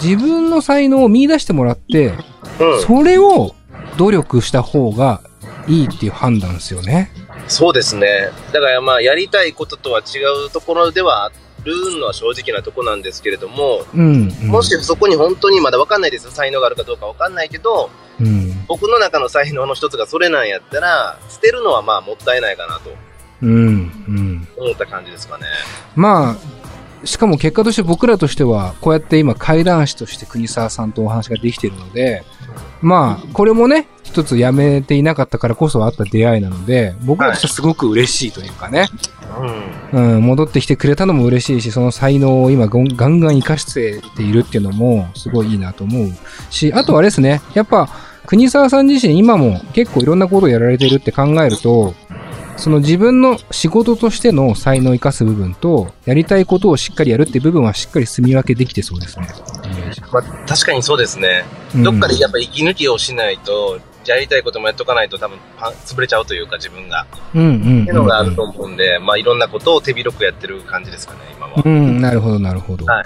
Speaker 3: 自分の才能を見出してもらって、
Speaker 1: うん。
Speaker 3: それを努力した方がいいっていう判断ですよね。
Speaker 1: そうですね。だからまあ、やりたいこととは違うところではあるのは正直なとこなんですけれども、
Speaker 3: うん。うん
Speaker 1: もしそこに本当にまだわかんないですよ。才能があるかどうかわかんないけど、
Speaker 3: うん。
Speaker 1: 僕の中の才能の一つがそれなんやったら、捨てるのはまあもったいないかなと。
Speaker 3: うん。うん。
Speaker 1: 思った感じですかね。
Speaker 3: まあ、しかも結果として僕らとしては、こうやって今怪談師として国沢さんとお話ができているので、まあ、これもね、一つやめていなかったからこそあった出会いなので、僕はすごく嬉しいというかね、
Speaker 1: うん。
Speaker 3: うん、戻ってきてくれたのも嬉しいし、その才能を今ガンガン活かしているっていうのもすごいいいなと思うし、あとはあれですね、やっぱ国沢さん自身今も結構いろんなことをやられてるって考えると、その自分の仕事としての才能を生かす部分と、やりたいことをしっかりやるって部分はしっかり住み分けできてそうですね。
Speaker 1: まあ、確かにそうですね。
Speaker 3: うん
Speaker 1: どっかでやっぱ息抜きをしないと、やりたいこともやっとかないと多分パン潰れちゃうというか自分が。
Speaker 3: うんうんうん、
Speaker 1: っていうのがあると思うんで、まあいろんなことを手広くやってる感じですかね、今は。
Speaker 3: うん、なるほど、なるほど。
Speaker 1: はい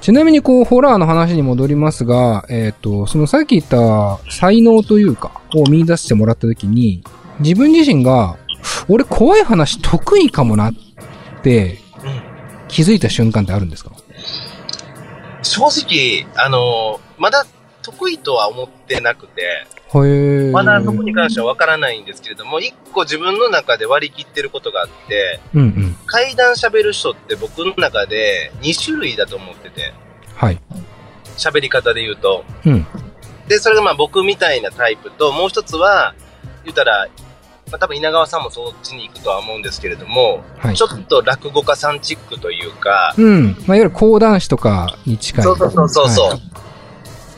Speaker 3: ちなみに、こう、ホラーの話に戻りますが、えっ、と、そのさっき言った才能というか、を見出してもらったときに、自分自身が、俺怖い話得意かもなって
Speaker 1: うん
Speaker 3: 気づいた瞬間ってあるんですか？
Speaker 1: 正直、あのまだ得意とは思ってなくて。まだそこに関してはわからないんですけれども、一個自分の中で割り切ってることがあって、
Speaker 3: うんうん。
Speaker 1: 階段喋る人って僕の中で2種類だと思ってて、
Speaker 3: はい。
Speaker 1: 喋り方で言うと。
Speaker 3: うん。
Speaker 1: で、それがまあ僕みたいなタイプと、もう一つは、言ったら、まあ、多分稲川さんもそっちに行くとは思うんですけれども、
Speaker 3: はい
Speaker 1: ちょっと落語家さんチックというか、
Speaker 3: うん。まあ、いわゆる講談師とかに近い。
Speaker 1: そうそうそうそう
Speaker 3: はい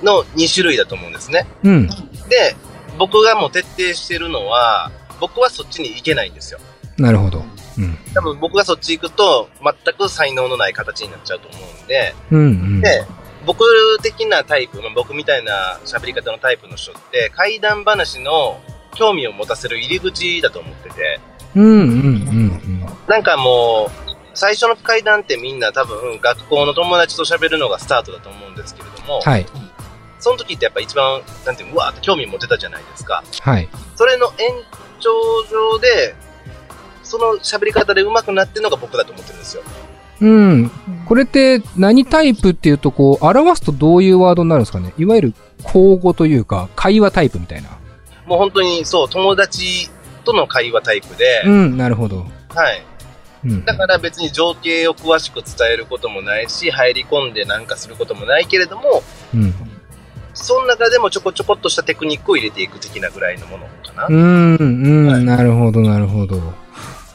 Speaker 1: の2種類だと思うんですね。
Speaker 3: うん。
Speaker 1: で、僕がもう徹底してるのは、僕はそっちに行けないんですよ。
Speaker 3: なるほど。うん。
Speaker 1: 多分僕がそっち行くと、全く才能のない形になっちゃうと思うんで、
Speaker 3: うんうん。
Speaker 1: で、僕的なタイプ、まあ僕みたいな喋り方のタイプの人って、怪談話の興味を持たせる入り口だと思ってて、
Speaker 3: うんうんうん
Speaker 1: なんかもう、最初の怪談ってみんな多分学校の友達と喋るのがスタートだと思うんですけれども、
Speaker 3: うん。はい。
Speaker 1: その時ってやっぱ一番、なんていうの、うわーって興味持てたじゃないですか。
Speaker 3: はい。
Speaker 1: それの延長上で、その喋り方で上手くなってるのが僕だと思ってるんですよ。
Speaker 3: うん。これって何タイプっていうと、こう、表すとどういうワードになるんですかね？いわゆる口語というか、会話タイプみたいな。
Speaker 1: もう本当にそう、友達との会話タイプで、
Speaker 3: うん、なるほど。
Speaker 1: はい。
Speaker 3: うん。
Speaker 1: だから別に情景を詳しく伝えることもないし、入り込んでなんかすることもないけれども、
Speaker 3: うん。
Speaker 1: その中でもちょこちょこっとしたテクニックを入れていく的なぐらいのものかな。
Speaker 3: うん、うん、なるほど、なるほど。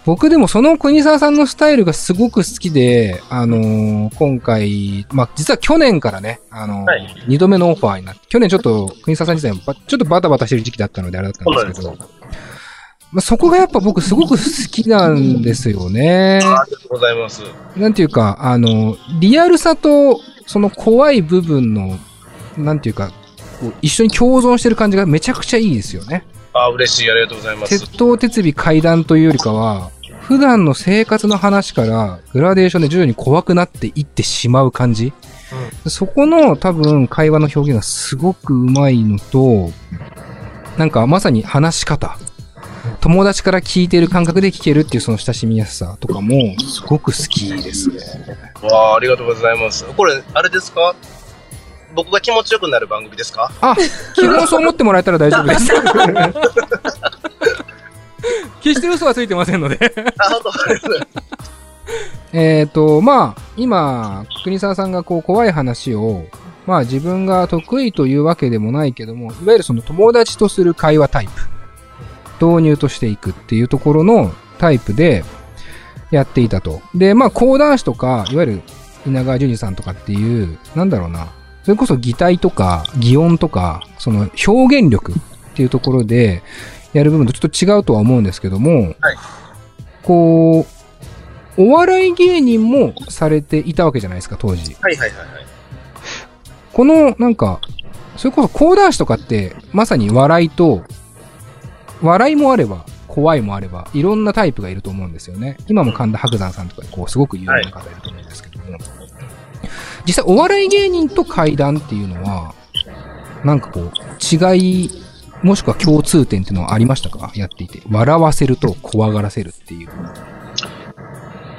Speaker 3: 僕でもその国沢さんのスタイルがすごく好きで、あのー今回、まあ、実は去年からね、あのー
Speaker 1: はい
Speaker 3: 二度目のオファーになって、去年ちょっと国沢さん自体もばちょっとバタバタしてる時期だったのであれだったんですけど、まあ、そこがやっぱ僕すごく好きなんですよね。
Speaker 1: ありがとうございます。
Speaker 3: なんていうか、あの、リアルさと、その怖い部分の、なんていうか、こう一緒に共存してる感じがめちゃくちゃいいですよね。
Speaker 1: あ、嬉しい。ありがとうございます。
Speaker 3: 鉄頭鉄尾階段というよりかは、普段の生活の話からグラデーションで徐々に怖くなっていってしまう感じ。そこの多分会話の表現がすごくうまいのと、なんかまさに話し方。友達から聞いてる感覚で聞けるっていうその親しみやすさとかもすごく好きですね。
Speaker 1: わあ、ありがとうございます。これ、あれですか？僕が気持ちよくなる番組ですか？
Speaker 3: あ、基本そう思ってもらえたら大丈夫です。決して嘘はついてませんので。
Speaker 1: あ、本当です。
Speaker 3: えっと、まあ、今、国沢さんがこう怖い話を、まあ自分が得意というわけでもないけども、いわゆるその友達とする会話タイプ。導入としていくっていうところのタイプでやっていたと。で、まあ講談師とか、いわゆる稲川淳二さんとかっていう、なんだろうな。それこそ擬態とか擬音とか、その表現力っていうところでやる部分とちょっと違うとは思うんですけども、
Speaker 1: はい
Speaker 3: こう、お笑い芸人もされていたわけじゃないですか、当時。
Speaker 1: はいはいはいはい。
Speaker 3: この、なんか、それこそ講談師とかって、まさに笑いと、笑いもあれば、怖いもあれば、いろんなタイプがいると思うんですよね。今も神田伯山さんとか、こう、すごく有名な方いると思うんですけども。実際、お笑い芸人と怪談っていうのは、なんかこう、違い、もしくは共通点っていうのはありましたか？やっていて。笑わせると怖がらせるっていう。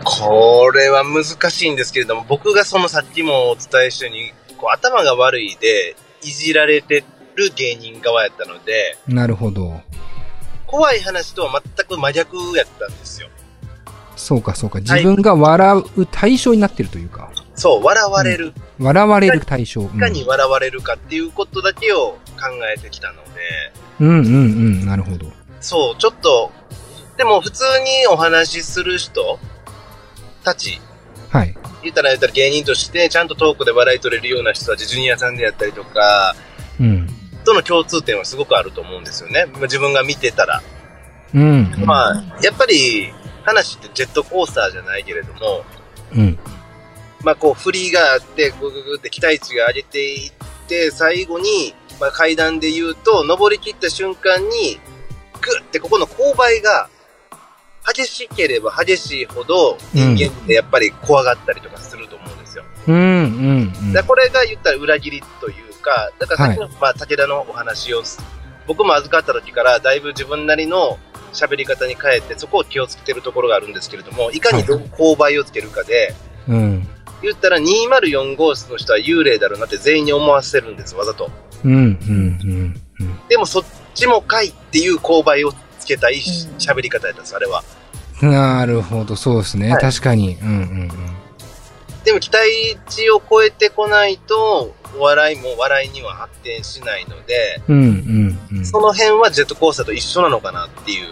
Speaker 1: これは難しいんですけれども、僕がそのさっきもお伝えしたように、こう頭が悪いで、いじられてる芸人側やったので、
Speaker 3: なるほど。
Speaker 1: 怖い話とは全く真逆やったんですよ。
Speaker 3: そうかそうか。自分が笑う対象になってるというか。
Speaker 1: そう、笑われる。
Speaker 3: 笑われる対象。
Speaker 1: いかに笑われるかっていうことだけを考えてきたので、
Speaker 3: うんうんうん、なるほど。
Speaker 1: そう、ちょっと、でも普通にお話しする人たち、
Speaker 3: はい。
Speaker 1: 言ったら言ったら芸人としてちゃんとトークで笑い取れるような人たち、ジュニアさんでやったりとか、
Speaker 3: うん。
Speaker 1: との共通点はすごくあると思うんですよね。自分が見てたら。
Speaker 3: うん。
Speaker 1: まあ、やっぱり話ってジェットコースターじゃないけれども、
Speaker 3: うん。
Speaker 1: まあこう振りがあって、グググって期待値が上げていって、最後に、まあ階段で言うと、登り切った瞬間に、グッてここの勾配が、激しければ激しいほど、人間ってやっぱり怖がったりとかすると思うんですよ。
Speaker 3: うんうんうん。
Speaker 1: だこれが言ったら裏切りというか、だからさっきの、まあ武田のお話を、僕も預かった時からだいぶ自分なりの喋り方に変えて、そこを気をつけてるところがあるんですけれども、いかに勾配をつけるかで、
Speaker 3: うん。
Speaker 1: 言ったら204号室の人は幽霊だろうなって全員に思わせるんです、わざと。
Speaker 3: うんうんうんうん。
Speaker 1: でもそっちもかいっていう勾配をつけたいし喋り方やったんです、あれは。
Speaker 3: なるほど、そうですね。
Speaker 1: はい
Speaker 3: 確かに。うんうん
Speaker 1: でも期待値を超えてこないと、お笑いも笑いには発展しないので、
Speaker 3: うん。うんうんうん。
Speaker 1: その辺はジェットコースターと一緒なのかなっていう。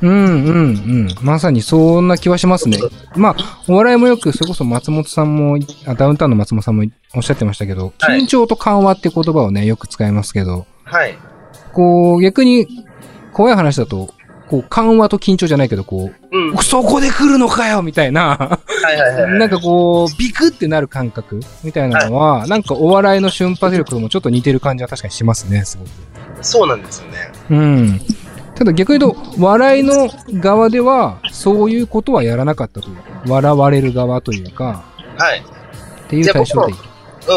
Speaker 3: うんうんうん。まさにそんな気はしますね。まあ、お笑いもよく、それこそ松本さんも、あダウンタウンの松本さんもおっしゃってましたけど、
Speaker 1: はい
Speaker 3: 緊張と緩和って言葉をね、よく使いますけど、
Speaker 1: はい。
Speaker 3: こう、逆に、怖い話だと、こう、緩和と緊張じゃないけど、こ
Speaker 1: うん。
Speaker 3: う、そこで来るのかよみたいな、
Speaker 1: いはいはい。
Speaker 3: なんかこう、ビクってなる感覚みたいなのは、なんかお笑いの瞬発力ともちょっと似てる感じは確かにしますね、すごく。
Speaker 1: そうなんですよね。
Speaker 3: うん。ただ逆に言うと、笑いの側では、そういうことはやらなかったという。笑われる側というか、
Speaker 1: はい。
Speaker 3: っていう対象でいい。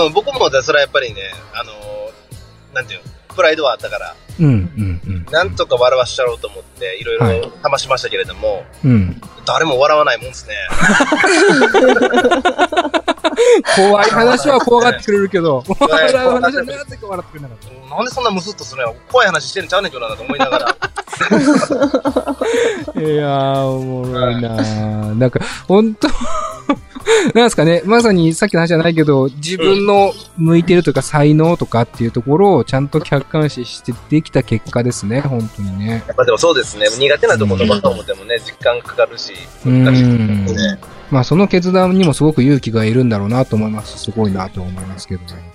Speaker 1: うん、僕もそれはやっぱりね、あのーなんていうの、プライドはあったから、
Speaker 3: うん、うん、うん。
Speaker 1: なんとか笑わしちゃろうと思って、いろい
Speaker 3: はい
Speaker 1: ろ試しましたけれども、
Speaker 3: うん。
Speaker 1: 誰も笑わないもんですね。
Speaker 3: 怖い話は怖がってくれるけど、笑う 話はなぜか笑ってくれなかっ
Speaker 1: なんでそんなムスッとするの怖い話してんちゃうねんけどなと思いながら。
Speaker 3: た。いやー、おもろいなーなんか、ほんと、なんですかね、まさにさっきの話じゃないけど、自分の向いてるというか才能とかっていうところをちゃんと客観視してできた結果ですね、本当にね。
Speaker 1: まあでもそうですね、苦手なところばと思ってもね、時間かかるし、
Speaker 3: う
Speaker 1: 難しい
Speaker 3: ん
Speaker 1: ですね。
Speaker 3: まあその決断にもすごく勇気がいるんだろうなと思います。すごいなと思いますけどね。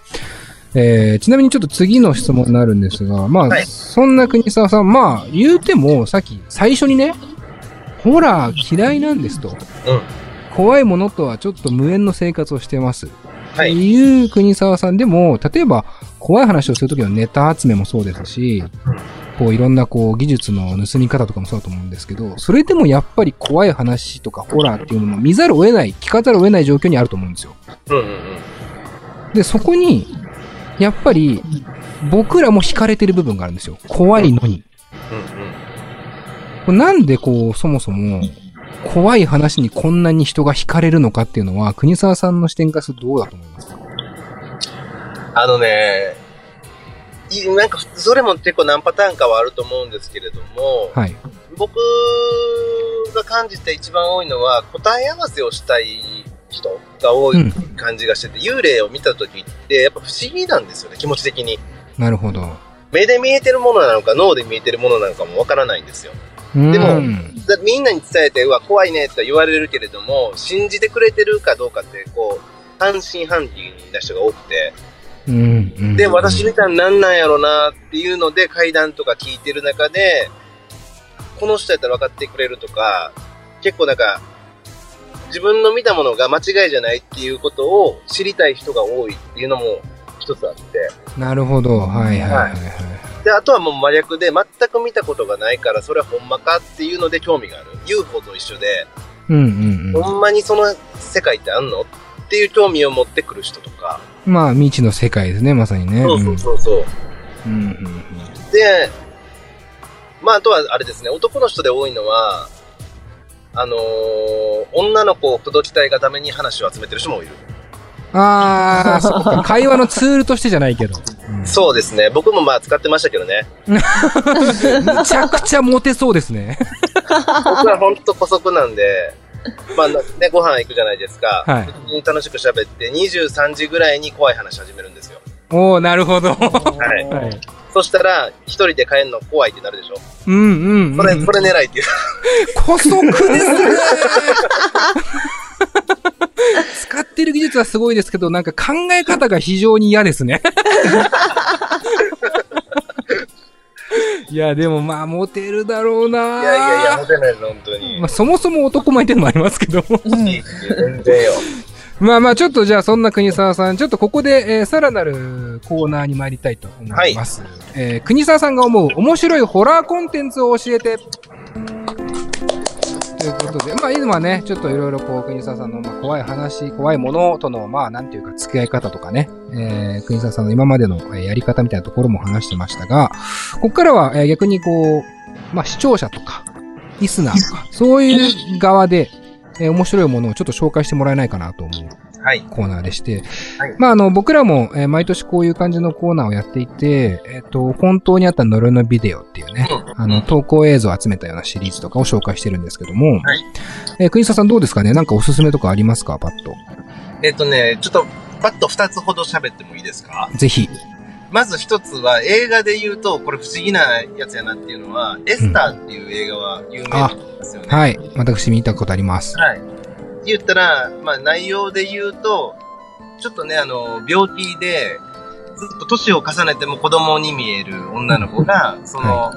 Speaker 3: えー、ちなみにちょっと次の質問になるんですが、まあ、
Speaker 1: はい
Speaker 3: そんな国沢さん、まあ、言うても、さっき、最初にね、ホラー嫌いなんですと。
Speaker 1: うん。
Speaker 3: 怖いものとはちょっと無縁の生活をしてます。って
Speaker 1: はい。
Speaker 3: いう国沢さんでも、例えば、怖い話をするときのネタ集めもそうですし、こういろんなこう技術の盗み方とかもそうだと思うんですけど、それでもやっぱり怖い話とかホラーっていうものを見ざるを得ない、聞かざるを得ない状況にあると思うんですよ。
Speaker 1: うんうんうん。
Speaker 3: で、そこに、やっぱり、僕らも惹かれてる部分があるんですよ。怖いのに。
Speaker 1: うんうん。
Speaker 3: なんでこう、そもそも、怖い話にこんなに人が惹かれるのかっていうのは、国沢さんの視点からするとどうだと思いますか？
Speaker 1: あのね、いなんか、それも結構何パターンかはあると思うんですけれども、
Speaker 3: はい。
Speaker 1: 僕が感じて一番多いのは、答え合わせをしたい人が多い
Speaker 3: うん
Speaker 1: 感じがしてて、幽霊を見た時って、やっぱ不思議なんですよね、気持ち的に。
Speaker 3: なるほど。
Speaker 1: 目で見えてるものなのか、脳で見えてるものなのかもわからないんですよ。
Speaker 3: で
Speaker 1: でもだみんなに伝えて、うわ、怖いねって言われるけれども、信じてくれてるかどうかって、こう、半信半疑な人が多くて、
Speaker 3: うんうん、
Speaker 1: で、私みたいになんなんやろなっていうので、階段とか聞いてる中で、この人やったら分かってくれるとか、結構なんか、自分の見たものが間違いじゃないっていうことを知りたい人が多いっていうのも一つあって、
Speaker 3: なるほど。はいはいはい、はい。
Speaker 1: で、あとはもう真逆で、全く見たことがないから、それはほんまかっていうので興味がある。UFO と一緒で、
Speaker 3: うんうんうん。
Speaker 1: ほんまにその世界ってあんの？っていう興味を持ってくる人とか。
Speaker 3: まあ、未知の世界ですね、まさにね。
Speaker 1: そうそうそうそう。
Speaker 3: うんうんうん
Speaker 1: で、まあ、あとはあれですね、男の人で多いのは、あのー女の子を届きたいがために話を集めてる人もいる。
Speaker 3: ああ、そうか。会話のツールとしてじゃないけど。うん
Speaker 1: そうですね。僕もまあ使ってましたけどね。
Speaker 3: むちゃくちゃモテそうですね。
Speaker 1: 僕はほんと古速なんで、まあ、ね、ご飯行くじゃないですか。
Speaker 3: はい
Speaker 1: 楽しく喋って、23時ぐらいに怖い話始めるんですよ。
Speaker 3: おおなるほど。
Speaker 1: はい。
Speaker 3: はい。
Speaker 1: そしたら、一人で帰るの怖いってなるでしょ？
Speaker 3: うんうん、うん。
Speaker 1: これ、これ狙いっていう。
Speaker 3: 古速ですね 使ってる技術はすごいですけど、なんか考え方が非常に嫌ですね。いや、でもまあ、モテるだろうない
Speaker 1: やいやいや、モテないです、本当に。
Speaker 3: まあ、そもそも男前ってのもありますけども。
Speaker 1: 全然よ。
Speaker 3: まあまあ、ちょっとじゃあ、そんな国沢さん、ちょっとここで、えーさらなるコーナーに参りたいと思います。えー国沢さんが思う面白いホラーコンテンツを教えて。ということで、まあ、今はね、ちょっといろいろこう、国沢さんの、まあ、怖い話、怖いものとの、まあ、なんていうか、付き合い方とかね、えー、国沢さんの今までの、えーやり方みたいなところも話してましたが、ここからは、えー逆にこう、まあ、視聴者とか、リスナーとか、そういう側で、えー面白いものをちょっと紹介してもらえないかなと思う
Speaker 1: はい。
Speaker 3: コーナーでして、
Speaker 1: はい。
Speaker 3: まあ、あの、僕らも、えー毎年こういう感じのコーナーをやっていて、えっ、と、本当にあった呪いのビデオっていうね、
Speaker 1: うん。
Speaker 3: あの、投稿映像を集めたようなシリーズとかを紹介してるんですけども、
Speaker 1: はい。
Speaker 3: えー国沢さんどうですかね？なんかおすすめとかありますか？パッと。
Speaker 1: えっとね、ちょっと、パッと二つほど喋ってもいいですか？
Speaker 3: ぜひ。
Speaker 1: まず一つは、映画で言うと、これ不思議なやつやなっていうのは、エスターっていう映画は有名なんですよね。
Speaker 3: はい。私見たことあります。
Speaker 1: はい。言ったら、まあ内容で言うと、ちょっとね、あの、病気で、ずっと年を重ねても子供に見える女の子が、その、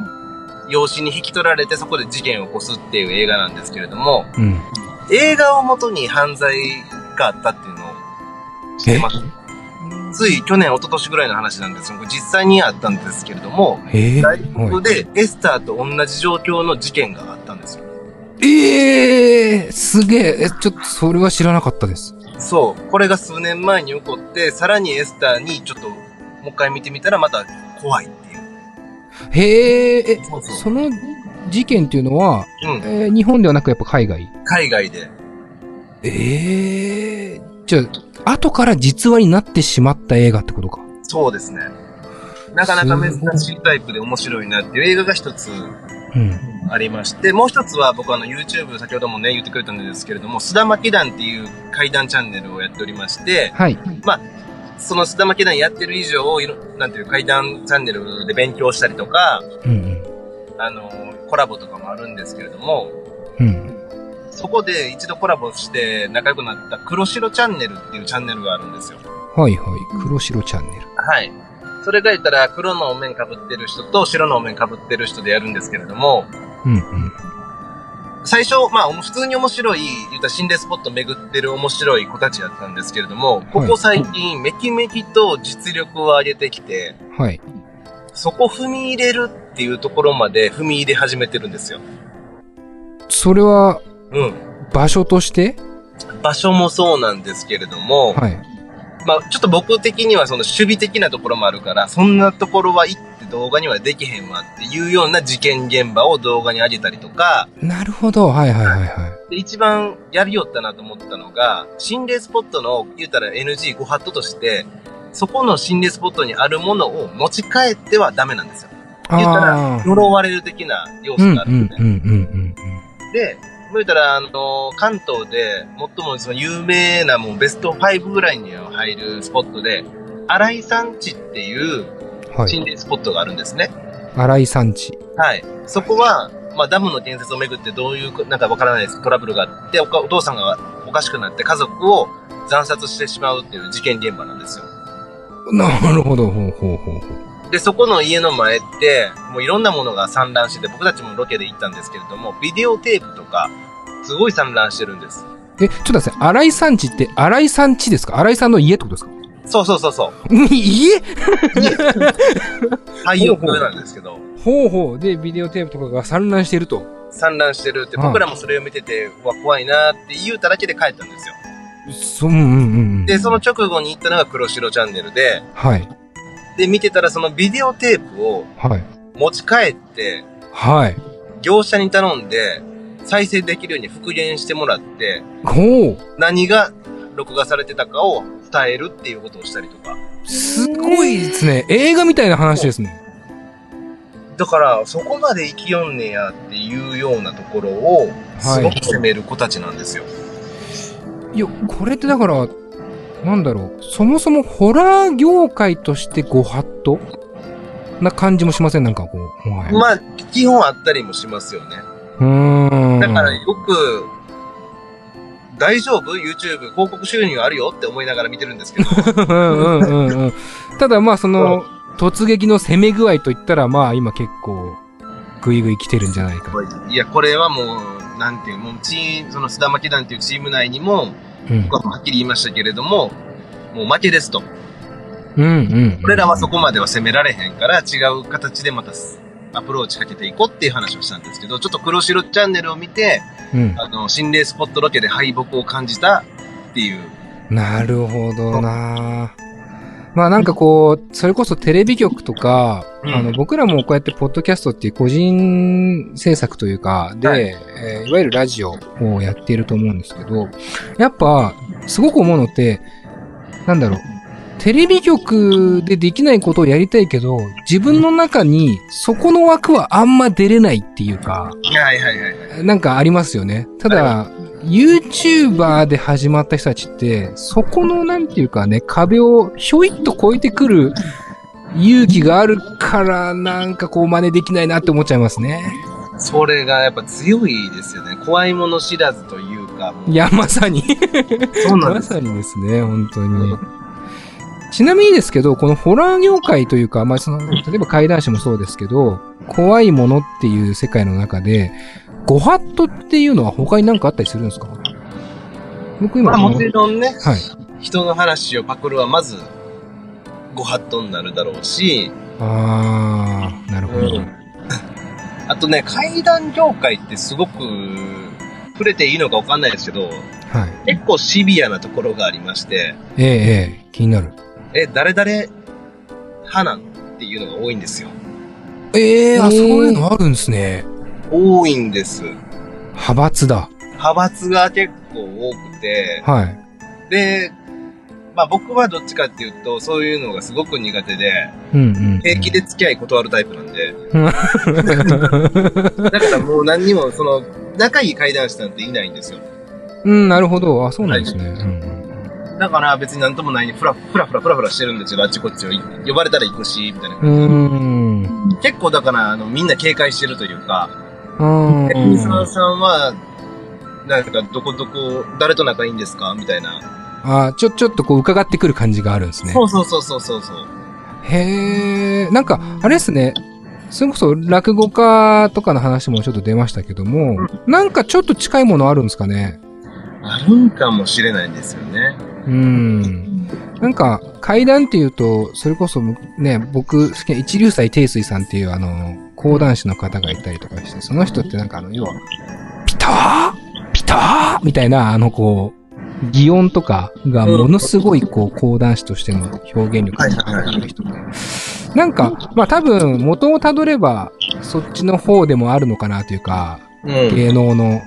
Speaker 1: 養子に引き取られてそこで事件を起こすっていう映画なんですけれども、
Speaker 3: うん。
Speaker 1: 映画をもとに犯罪があったっていうのを知ってます？つい去年、一昨年ぐらいの話なんですが、実際にあったんですけれども、
Speaker 3: えー、
Speaker 1: 大
Speaker 3: はい
Speaker 1: 学でエスターと同じ状況の事件があったんですよ。
Speaker 3: えー、すげえ。え、ちょっとそれは知らなかったです。
Speaker 1: そう。これが数年前に起こって、さらにエスターにちょっと、もう一回見てみたらまた怖いっていう。
Speaker 3: へえ、え、
Speaker 1: そうそう
Speaker 3: その事件っていうのは、
Speaker 1: うん。
Speaker 3: えー日本ではなくやっぱ海外？
Speaker 1: 海外で。
Speaker 3: ええじゃあ、後から実話になってしまった映画ってことか。
Speaker 1: そうですね。なかなか珍しいタイプで面白いなっていう映画が一つ
Speaker 3: うん。
Speaker 1: ありまして、もう一つは僕あの YouTube 先ほどもね言ってくれたんですけれども、須田巻団っていう怪談チャンネルをやっておりまして、
Speaker 3: はい。
Speaker 1: その須田巻団やってる以上、いろなんていう怪談チャンネルで勉強したりとか、
Speaker 3: うんうん。
Speaker 1: あの、コラボとかもあるんですけれども、
Speaker 3: うん。
Speaker 1: そこで一度コラボして仲良くなった黒白チャンネルっていうチャンネルがあるんですよ。
Speaker 3: はいはい。黒白チャンネル。
Speaker 1: はい。それが言ったら黒のお面被ってる人と白のお面被ってる人でやるんですけれども、
Speaker 3: うんうん。
Speaker 1: 最初、まあ、普通に面白い、言ったら心霊スポット巡ってる面白い子たちだったんですけれども、ここ最近、めきめきと実力を上げてきて、
Speaker 3: はい。
Speaker 1: そこ踏み入れるっていうところまで踏み入れ始めてるんですよ。
Speaker 3: それは、
Speaker 1: うん。
Speaker 3: 場所として？
Speaker 1: 場所もそうなんですけれども、
Speaker 3: はい。
Speaker 1: まあ、ちょっと僕的にはその守備的なところもあるから、そんなところは行って動画にはできへんわっていうような事件現場を動画に上げたりとか、
Speaker 3: なるほど。はいはいはいはい。
Speaker 1: で、一番やりよったなと思ったのが、心霊スポットの、言うたら NG ご法度として、そこの心霊スポットにあるものを持ち帰ってはダメなんですよ。言ったら。呪われる的な要素があるんで。で、言うたら、あの、関東で最もその有名なもうベスト5ぐらいには入るスポットで、荒井山地っていう。心霊スポットがあるんですね。
Speaker 3: 荒井山地。
Speaker 1: はい。そこは、まあ、ダムの建設をめぐってどういう、なんかわからないですトラブルがあっておか、お父さんがおかしくなって家族を惨殺してしまうっていう事件現場なんですよ。
Speaker 3: なるほど。ほうほうほうほう。
Speaker 1: で、そこの家の前って、もういろんなものが散乱してて、僕たちもロケで行ったんですけれども、ビデオテープとか、すごい散乱してるんです。
Speaker 3: え、ちょっと待ってください。荒井山地って、荒井さん地ですか？荒井さんの家ってことですか？
Speaker 1: そうそうそうそう。
Speaker 3: 家
Speaker 1: 廃屋なんですけど、
Speaker 3: ほうほう。で、ビデオテープとかが散乱していると。
Speaker 1: 散乱してるって、
Speaker 3: はい
Speaker 1: 僕らもそれを見てて、うわ、怖いなって言うただけで帰ったんですよ。
Speaker 3: そう、うんうんうん。
Speaker 1: で、その直後に行ったのが黒白チャンネルで、
Speaker 3: はい。
Speaker 1: で、見てたらそのビデオテープを
Speaker 3: はい。
Speaker 1: 持ち帰って、
Speaker 3: はい。
Speaker 1: 業者に頼んで、再生できるように復元してもらって、
Speaker 3: ほう。
Speaker 1: 何が録画されてたかを伝えるっていうことをしたりとか。
Speaker 3: すごいですね。映画みたいな話ですね。
Speaker 1: だから、そこまで生きよんねやっていうようなところを、すごく責める子たちなんですよ。
Speaker 3: いや、これってだから、なんだろう、そもそもホラー業界としてご法度？な感じもしません？なんかこう、
Speaker 1: まあ、基本あったりもしますよね。
Speaker 3: うーん。
Speaker 1: だからよく、大丈夫 ?YouTube 広告収入あるよって思いながら見てるんですけど。
Speaker 3: うんうんうんうん。ただまあその、突撃の攻め具合といったらまあ今結構、ぐいぐい来てるんじゃないか。
Speaker 1: いや、これはもう、なんていう、もうチーム、その須田巻団っていうチーム内にも、
Speaker 3: うん。
Speaker 1: 僕ははっきり言いましたけれども、もう負けですと。
Speaker 3: うんうん。
Speaker 1: 俺らはそこまでは攻められへんから、違う形でまたアプローチかけていこうっていう話をしたんですけど、ちょっと黒白チャンネルを見て、
Speaker 3: うん。
Speaker 1: あの、心霊スポットロケで敗北を感じたっていう。
Speaker 3: なるほどなまあなんかこう、それこそテレビ局とか、
Speaker 1: うん。
Speaker 3: あの僕らもこうやってポッドキャストっていう個人制作というか、で、
Speaker 1: はい。
Speaker 3: いえーいわゆるラジオをやっていると思うんですけど、やっぱ、すごく思うのって、なんだろう、テレビ局でできないことをやりたいけど、自分の中にそこの枠はあんま出れないっていうか、
Speaker 1: はいはいはいはい。
Speaker 3: なんかありますよね。ただ、YouTuber で始まった人たちって、そこのなんていうかね、壁をひょいっと越えてくる勇気があるから、なんかこう真似できないなって思っちゃいますね。
Speaker 1: それがやっぱ強いですよね。怖いもの知らずというか、
Speaker 3: いや、まさに。
Speaker 1: そうなんです。
Speaker 3: まさにですね、本当に。ちなみにですけど、このホラー業界というか、まあ、その、例えば怪談師もそうですけど、怖いものっていう世界の中で、ご法度っていうのは他に何かあったりするんですか？僕今
Speaker 1: まあもちろんね、
Speaker 3: はい。
Speaker 1: 人の話をパクるはまず、ご法度になるだろうし、
Speaker 3: あー、なるほど。
Speaker 1: うん あとね、怪談業界ってすごく、触れていいのかわかんないですけど、
Speaker 3: はい。
Speaker 1: 結構シビアなところがありまして、
Speaker 3: ええええ気になる。
Speaker 1: え、誰々派なんっていうのが多いんですよ。
Speaker 3: ええ
Speaker 5: ー
Speaker 3: そういうのあるんですね。
Speaker 1: 多いんです。
Speaker 3: 派閥だ。
Speaker 1: 派閥が結構多くて、
Speaker 3: はい。
Speaker 1: で、まあ僕はどっちかっていうと、そういうのがすごく苦手で、
Speaker 3: うんうん。
Speaker 1: 平気で付き合い断るタイプなんで、だからもう何にも、その、仲いい会談師なんていないんですよ。
Speaker 3: うん、なるほど。あ、そうなんですね。うん
Speaker 1: だから別になんともないにふらふらふらふらふらしてるんですよ、あっちこっちを。呼ばれたら行くし、みたいな
Speaker 3: う
Speaker 1: 感じで。
Speaker 3: ん。う
Speaker 1: 結構だから、あの、みんな警戒してるというか、
Speaker 3: ーん。
Speaker 1: 沢さんは、なんか、どこどこ、誰と仲いいんですか？みたいな。
Speaker 3: あ、ちょ、ちょっとこう伺ってくる感じがあるんですね。
Speaker 1: そうそうそうそうそうそう。
Speaker 3: へえ、なんか、あれですね。それこそ落語家とかの話もちょっと出ましたけども、なんかちょっと近いものあるんですかね？
Speaker 1: あるんかもしれないんですよね。
Speaker 3: うん。なんか、階段っていうと、それこそね、僕好きな一流斎定水さんっていうあの、講談師の方がいたりとかして、その人ってなんかあの、要は、ピターピターみたいな、あのこう、擬音とかがものすごいこう、講談師としての表現力がある人で。なんか、まあ多分、元をたどれば、そっちの方でもあるのかなというか、
Speaker 1: うん。
Speaker 3: 芸能の、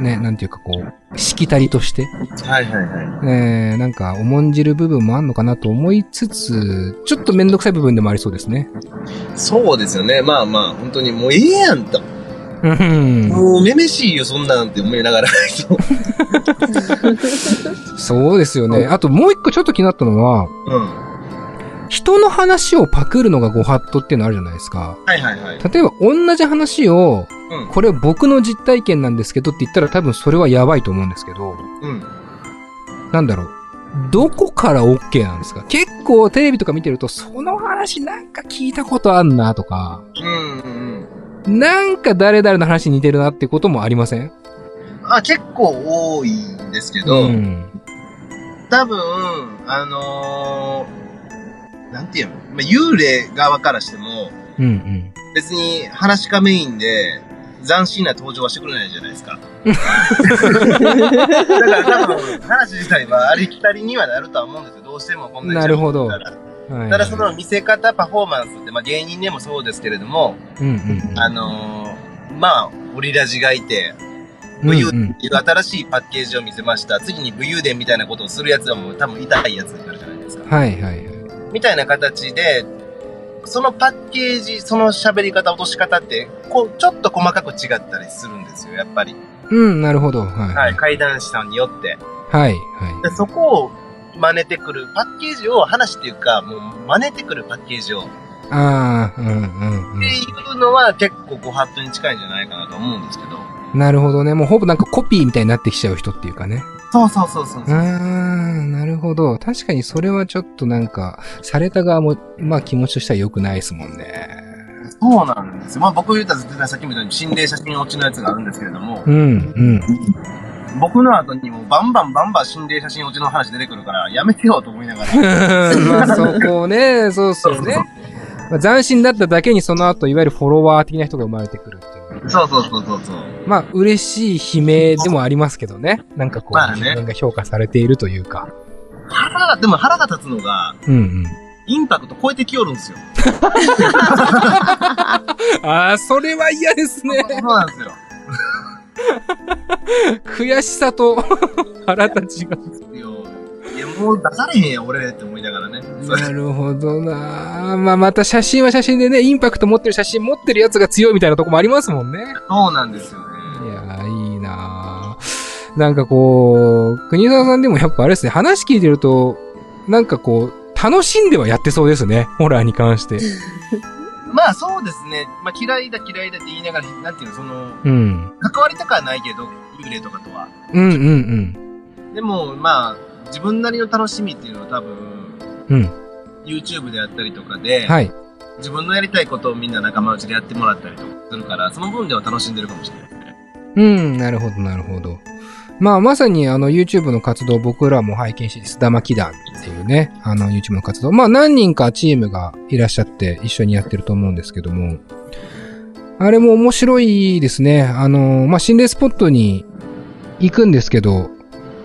Speaker 3: ね、なんていうかこう、しきたりとして、
Speaker 1: はいはいはい。
Speaker 3: えー、なんか重んじる部分もあんのかなと思いつつ、ちょっとめんどくさい部分でもありそうですね。
Speaker 1: そうですよね。まあまあ、本当にもうええやんと。
Speaker 3: うん。
Speaker 1: もうめめしいよ、そんなんって思いながら。
Speaker 3: そうですよね。あともう一個ちょっと気になったのは、
Speaker 1: うん。
Speaker 3: 人の話をパクるのがご法度っていうのあるじゃないですか。
Speaker 1: はいはいはい。
Speaker 3: 例えば同じ話を、
Speaker 1: うん。
Speaker 3: これ僕の実体験なんですけどって言ったら多分それはやばいと思うんですけど、
Speaker 1: うん。
Speaker 3: なんだろう。どこから OK なんですか？結構テレビとか見てると、その話なんか聞いたことあんなとか、
Speaker 1: うんうん。
Speaker 3: なんか誰々の話に似てるなってこともありません？
Speaker 1: あ、結構多いんですけど、
Speaker 3: ん。
Speaker 1: 多分、あのー、なんていうの、まあ、幽霊側からしても、
Speaker 3: うんうん。
Speaker 1: 別に話かメインで、斬新な登場はしてくれないじゃないですか。だから多分、話自体はありきたりにはなるとは思うんですよ。どうしてもこんなに
Speaker 3: なるほど
Speaker 1: ただその見せ方、パフォーマンスって、まあ芸人でもそうですけれども、
Speaker 3: うんうんうん。
Speaker 1: あのー、まあ、オリラジがいて、
Speaker 3: うん
Speaker 1: 武勇
Speaker 3: うん
Speaker 1: っていう新しいパッケージを見せました。次に武勇伝みたいなことをするやつはもう多分痛いやつになるじゃないですか。
Speaker 3: はいはいはい。
Speaker 1: みたいな形で、そのパッケージ、その喋り方、落とし方って、こう、ちょっと細かく違ったりするんですよ、やっぱり。
Speaker 3: うん、なるほど。はい。
Speaker 1: はい、階段下によって。
Speaker 3: はい。はい。
Speaker 1: でそこを真似てくる、パッケージを、話っていうか、もう真似てくるパッケージを、っ
Speaker 3: ああ、うんうん
Speaker 1: ていうのは結構ご法度に近いんじゃないかなと思うんですけど。
Speaker 3: うん。なるほどね。もうほぼなんかコピーみたいになってきちゃう人っていうかね。
Speaker 1: そうそうそうそう
Speaker 3: うーん、なるほど。確かにそれはちょっとなんか、された側も、まあ気持ちとしては良くないですもんね。
Speaker 1: そうなんですよ。まあ僕言ったらさっきみたいに心霊写真落ちのやつがあるんですけれども、
Speaker 3: うん、うん。
Speaker 1: 僕の後にもバンバンバンバン心霊写真落ちの話出てくるから、やめてよと思いながら。
Speaker 3: まあそこね、そうっすよね。まあ、斬新だっただけにその後、いわゆるフォロワー的な人が生まれてくるっていう。
Speaker 1: そうそうそうそうそう。
Speaker 3: まあ、嬉しい悲鳴でもありますけどね。なんかこう、
Speaker 1: まあね
Speaker 3: 自分が評価されているというか。
Speaker 1: 腹が、でも腹が立つのが、
Speaker 3: うんうん。
Speaker 1: インパクト超えてきよるんですよ。
Speaker 3: ああ、それは嫌ですね。
Speaker 1: そうなんですよ。
Speaker 3: 悔しさと腹立ちが。
Speaker 1: いや、もう出されへんやん、俺って思いながらね。
Speaker 3: なるほどなまあ、また写真は写真でね、インパクト持ってる写真持ってるやつが強いみたいなとこもありますもんね。
Speaker 1: そうなんですよね。
Speaker 3: いやー、いいなーなんかこう、国沢さんでもやっぱあれですね、話聞いてると、なんかこう、楽しんではやってそうですね、ホラーに関して。
Speaker 1: まあそうですね。まあ嫌いだ嫌いだって言いながら、なんていうの、その、
Speaker 3: うん。
Speaker 1: 関わりたくはないけど、幽霊とかとは。
Speaker 3: うんうん
Speaker 1: でも、まあ、自分なりの楽しみっていうのは多分、
Speaker 3: うん。うん。
Speaker 1: YouTube であったりとかで、
Speaker 3: はい。
Speaker 1: 自分のやりたいことをみんな仲間内でやってもらったりとかするから、その分では楽しんでるかもしれないですね。
Speaker 3: うん、なるほど、なるほど。まあ、まさにあの YouTube の活動僕らも拝見して、すだまき団っていうね、あの YouTube の活動。まあ、何人かチームがいらっしゃって一緒にやってると思うんですけども、あれも面白いですね。あの、まあ、心霊スポットに行くんですけど、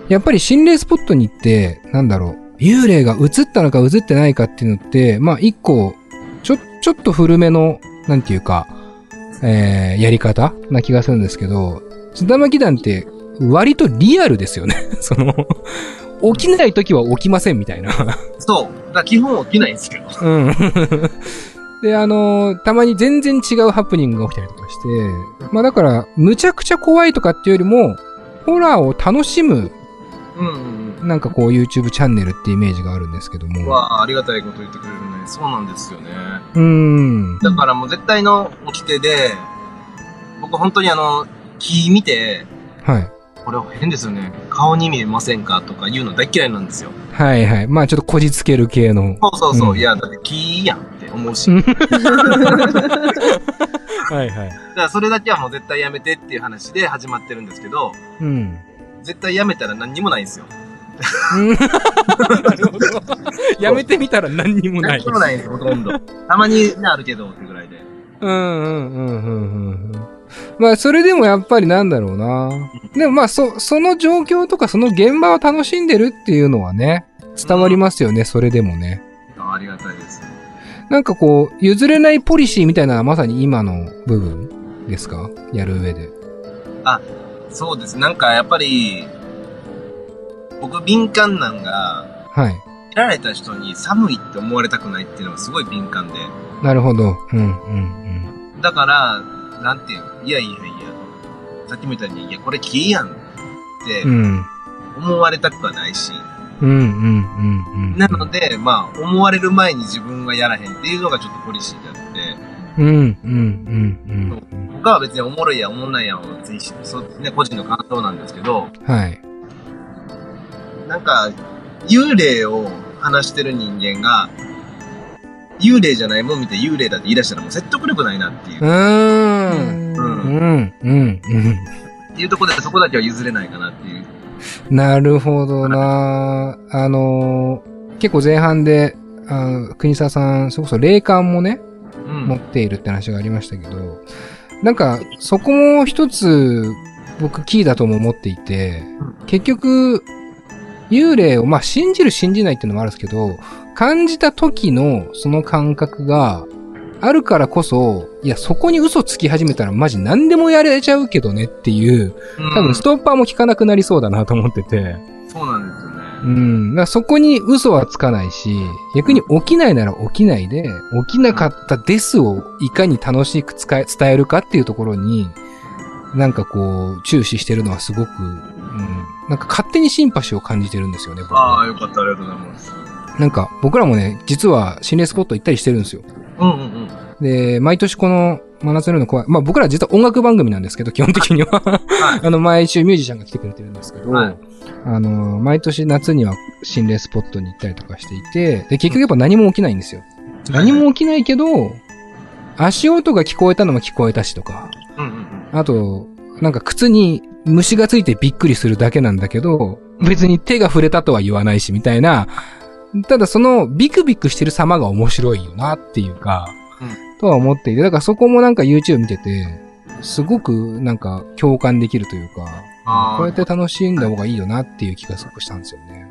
Speaker 3: やっぱり心霊スポットに行って、なんだろう、幽霊が映ったのか映ってないかっていうのって、まあ、一個、ちょ、ちょっと古めの、なんていうか、えー、やり方な気がするんですけど、津田巻団って割とリアルですよね。その、起きない時は起きませんみたいな。
Speaker 1: そう。だ基本起きないんですけど。
Speaker 3: うん。で、あのたまに全然違うハプニングが起きたりとかして、まあだから、むちゃくちゃ怖いとかっていうよりも、ホラーを楽しむ、
Speaker 1: うんうん
Speaker 3: なんかこう YouTube チャンネルってイメージがあるんですけど
Speaker 1: うん。
Speaker 3: も。
Speaker 1: わあ、ありがたいこと言ってくれるね。そうなんですよね。
Speaker 3: うーん。
Speaker 1: だからもう絶対の掟で、僕本当にあの、木見て、
Speaker 3: はい。
Speaker 1: これ変ですよね。顔に見えませんかとか言うの大嫌いなんですよ。
Speaker 3: はいはい。まあちょっとこじつける系の。
Speaker 1: そうそうそう。
Speaker 3: うん
Speaker 1: いや、だって木やんって思うし。
Speaker 3: はいはい。
Speaker 1: らそれだけはもう絶対やめてっていう話で始まってるんですけど、
Speaker 3: うん。
Speaker 1: 絶対やめたら何にもないんですよ。
Speaker 3: るほど。やめてみたら何にもない。
Speaker 1: 何にもないんですよ、ほとんど。たまにね、あるけどってぐらいで。
Speaker 3: うんうんうんうんうんうん。まあ、それでもやっぱりなんだろうな。でもまあ、そ、その状況とかその現場を楽しんでるっていうのはね、伝わりますよね、それでもね。
Speaker 1: あありがたいです。
Speaker 3: なんかこう、譲れないポリシーみたいなのはまさに今の部分ですか？やる上で。
Speaker 1: あ、そうです。なんかやっぱり、僕敏感なんが、
Speaker 3: はい。
Speaker 1: 見られた人に寒いって思われたくないっていうのがすごい敏感で。
Speaker 3: なるほど。うんうん
Speaker 1: だから、なんていうの？いやいやいや、さっきみたいに、いや、これ木やんって
Speaker 3: うん。うん。
Speaker 1: 思われたくはないし。
Speaker 3: うんうんうんうん。
Speaker 1: なので、まあ、思われる前に自分はやらへんっていうのがちょっとポリシーであって、
Speaker 3: うんうんうん
Speaker 1: 他は別におもろいやおもんないやは別に、そうね、個人の感想なんですけど、
Speaker 3: うん。はい。
Speaker 1: なんか、幽霊を話してる人間が、幽霊じゃないもん見て幽霊だって言い出したらもう説得力ないなっていう
Speaker 3: う。ーん。
Speaker 1: うん。
Speaker 3: うんうんうん。
Speaker 1: っていうところでそこだけは譲れないかなっていう。
Speaker 3: なるほどなあのー結構前半で、あ国沢さん、それこそ霊感もね、
Speaker 1: うん。
Speaker 3: 持っているって話がありましたけど、なんか、そこも一つ、僕、キーだとも思っていて、結局、幽霊を、まあ、信じる信じないっていうのもあるんですけど、感じた時のその感覚があるからこそ、いや、そこに嘘つき始めたらマジ何でもやれちゃうけどねっていう、多分ストッパーも効かなくなりそうだなと思ってて、
Speaker 1: そうなんです。
Speaker 3: うん。だそこに嘘はつかないし、逆に起きないなら起きないで、起きなかったですをいかに楽しく伝えるかっていうところに、なんかこう、注視してるのはすごく、うん。なんか勝手にシンパシーを感じてるんですよね、
Speaker 1: ああ、よかった、ありがとうございます。
Speaker 3: なんか、僕らもね、実は心霊スポット行ったりしてるんですよ。
Speaker 1: うんうんうん。
Speaker 3: で、毎年この、真夏の夜の怖い。まあ僕ら実は音楽番組なんですけど、基本的には。あの、毎週ミュージシャンが来てくれてるんですけど、
Speaker 1: はい
Speaker 3: あの、毎年夏には心霊スポットに行ったりとかしていて、で、結局やっぱ何も起きないんですよ。何も起きないけど、足音が聞こえたのも聞こえたしとか。あと、なんか靴に虫がついてびっくりするだけなんだけど、別に手が触れたとは言わないし、みたいな。ただそのビクビクしてる様が面白いよなっていうか、とは思っていて、だからそこもなんか YouTube 見てて、すごくなんか共感できるというか、
Speaker 1: あ
Speaker 3: こうやって楽しんだ方がいいよなっていう気がすごくしたんですよね。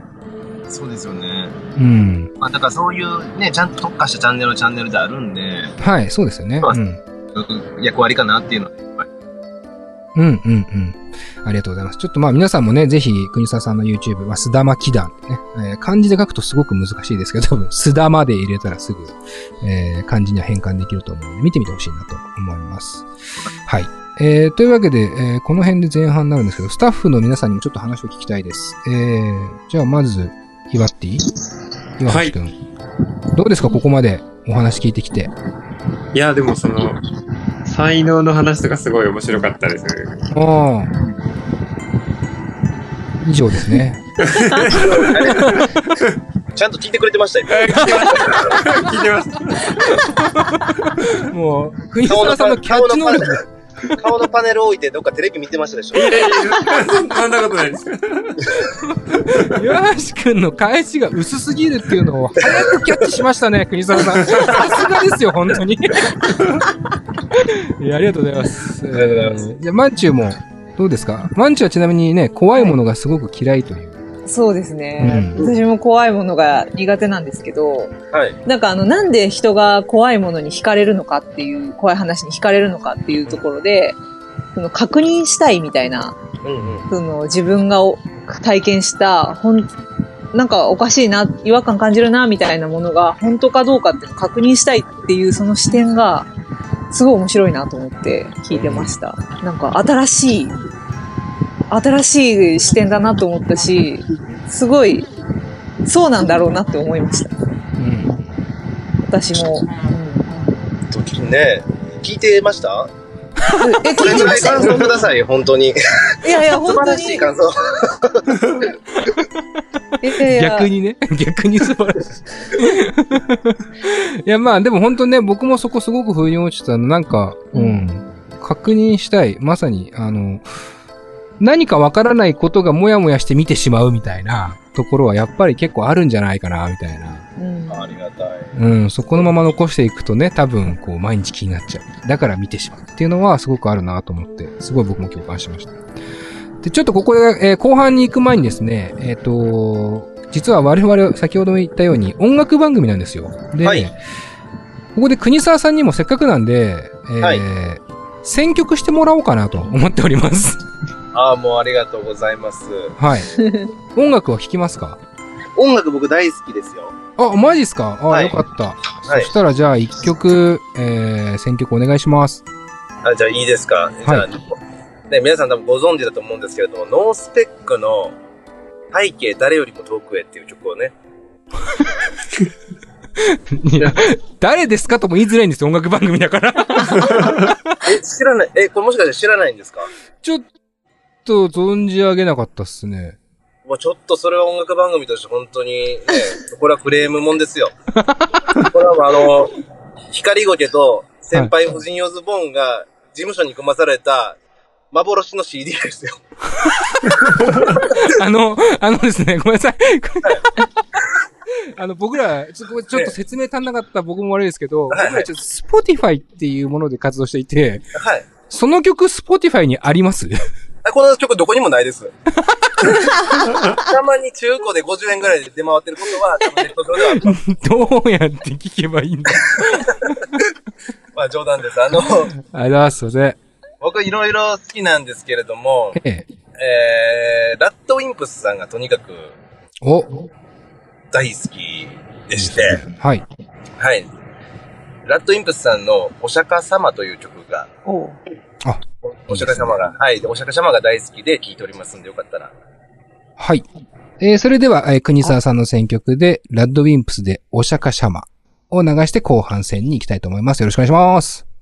Speaker 1: あ、そうですよね。
Speaker 3: うん。
Speaker 1: まあ、だからそういうね、ちゃんと特化したチャンネルのチャンネルであるんで、
Speaker 3: はい、そうですよね。
Speaker 1: そう
Speaker 3: ん。
Speaker 1: うん役割かなっていうのは、やっぱり
Speaker 3: うん、うん、うん。ありがとうございます。ちょっとまあ皆さんもね、ぜひ、国沢さんの YouTube、まあ、すだま祈願ね、えー漢字で書くとすごく難しいですけど、多分、すだまで入れたらすぐ、えー漢字には変換できると思うので、見てみてほしいなと思います。はい。えー、というわけで、えーこの辺で前半になるんですけど、スタッフの皆さんにもちょっと話を聞きたいです。えー、じゃあまず、岩っていい岩橋くん、どうですか、ここまでお話聞いてきて。
Speaker 6: いや、でもその、才能の話とかすごい面白かったです。
Speaker 3: ああ。以上ですね。
Speaker 1: ちゃんと聞いてくれてましたよ。
Speaker 6: 聞いてました。
Speaker 3: もう、国沢さんのキャッチ能力が
Speaker 1: 顔のパネル置いてどっかテレビ見てましたでしょ？
Speaker 6: やいやそんなことないです。
Speaker 3: 岩橋くんの返しが薄すぎるっていうのを早くキャッチしましたね、国沢さん。さすがですよ、本当に。いや、ありがとうございます。ありがとうございます。じゃあ、マンチューも、どうですか？マンチューはちなみにね、怖いものがすごく嫌いという。
Speaker 5: そうですね、
Speaker 3: うん
Speaker 5: 私も怖いものが苦手なんですけど、
Speaker 1: はい。
Speaker 5: なんかあの、なんで人が怖いものに惹かれるのかっていう、怖い話に惹かれるのかっていうところで、その確認したいみたいな、
Speaker 1: うんうん。
Speaker 5: その自分がお体験した、ほん、なんかおかしいな、違和感感じるな、みたいなものが本当かどうかっていうのを確認したいっていうその視点が、すごい面白いなと思って聞いてました。なんか新しい、新しい視点だなと思ったし、すごい、そうなんだろうなって思いました。
Speaker 3: うん。
Speaker 5: 私も。
Speaker 1: ね聞いてました？
Speaker 5: うん、え、
Speaker 1: これぐらい感想ください、本当に。
Speaker 5: いやいや、
Speaker 1: 素
Speaker 5: 本当に。
Speaker 1: 晴らしい感想。
Speaker 5: いやいや
Speaker 3: 逆にね、逆に素晴らしい。いや、まあ、でも本当ね、僕もそこすごく風に落ちたの、なんか、うん、確認したい。まさに、あの、何かわからないことがもやもやして見てしまうみたいなところはやっぱり結構あるんじゃないかな、みたいな。
Speaker 5: うん
Speaker 1: ありがたい。
Speaker 3: うん、そこのまま残していくとね、多分、こう、毎日気になっちゃう。だから見てしまうっていうのはすごくあるなと思って、すごい僕も共感しました。で、ちょっとここで、えー後半に行く前にですね、えっ、と、実は我々、先ほども言ったように、音楽番組なんですよ。で、
Speaker 1: はい
Speaker 3: ここで国沢さんにもせっかくなんで、えー
Speaker 1: はい
Speaker 3: 選曲してもらおうかなと思っております。
Speaker 1: ああ、もうありがとうございます。
Speaker 3: はい。音楽は聴きますか？
Speaker 1: 音楽僕大好きですよ。
Speaker 3: あ、マジっすか？あ、
Speaker 1: はい
Speaker 3: よかった。
Speaker 1: はい
Speaker 3: そしたらじゃあ一曲、えー、選曲お願いします。
Speaker 1: あじゃあいいですか？じゃあ、ね、皆さん多分ご存知だと思うんですけれども、ノースペックの背景誰よりも遠くへっていう曲をね。
Speaker 3: いや、誰ですかとも言いづらいんですよ、音楽番組だから。
Speaker 1: え、知らない、え、これもしかして知らないんですか？
Speaker 3: ちょっと存じ上げなかったっすね。
Speaker 1: もうちょっとそれは音楽番組として本当にね、これはクレームもんですよ。これはもうあの、光ゴケと先輩婦人用ズボンが事務所に組まされた幻の CD ですよ。
Speaker 3: あの、あのですね、ごめんなさい。あの、僕ら、ちょっと説明足んなかった僕も悪いですけど、
Speaker 1: はいはい
Speaker 3: 僕らちょっと Spotify っていうもので活動していて、
Speaker 1: はい。
Speaker 3: その曲 Spotify にあります？
Speaker 1: あこの曲どこにもないです。たまに中古で50円ぐらいで出回ってることは、多分ネット上ではあります。
Speaker 3: どうやって聞けばいいんだ？
Speaker 1: まあ冗談です。あの、
Speaker 3: ありがとうございます。すいません。
Speaker 1: 僕いろいろ好きなんですけれども、
Speaker 3: ええ。
Speaker 1: えー、ラッドウィンプスさんがとにかく
Speaker 3: お、
Speaker 1: 大好きでして、
Speaker 3: はい。
Speaker 1: はい。ラッドインプスさんのお釈迦様という曲が、
Speaker 5: おう
Speaker 3: あ、
Speaker 1: お釈迦様が、はい。お釈迦様が大好きで聴いておりますんで、よかったら。
Speaker 3: はい。えーそれでは、えー国沢さんの選曲で、ラッドウィンプスでお釈迦シャマを流して後半戦に行きたいと思います。よろしくお願いします。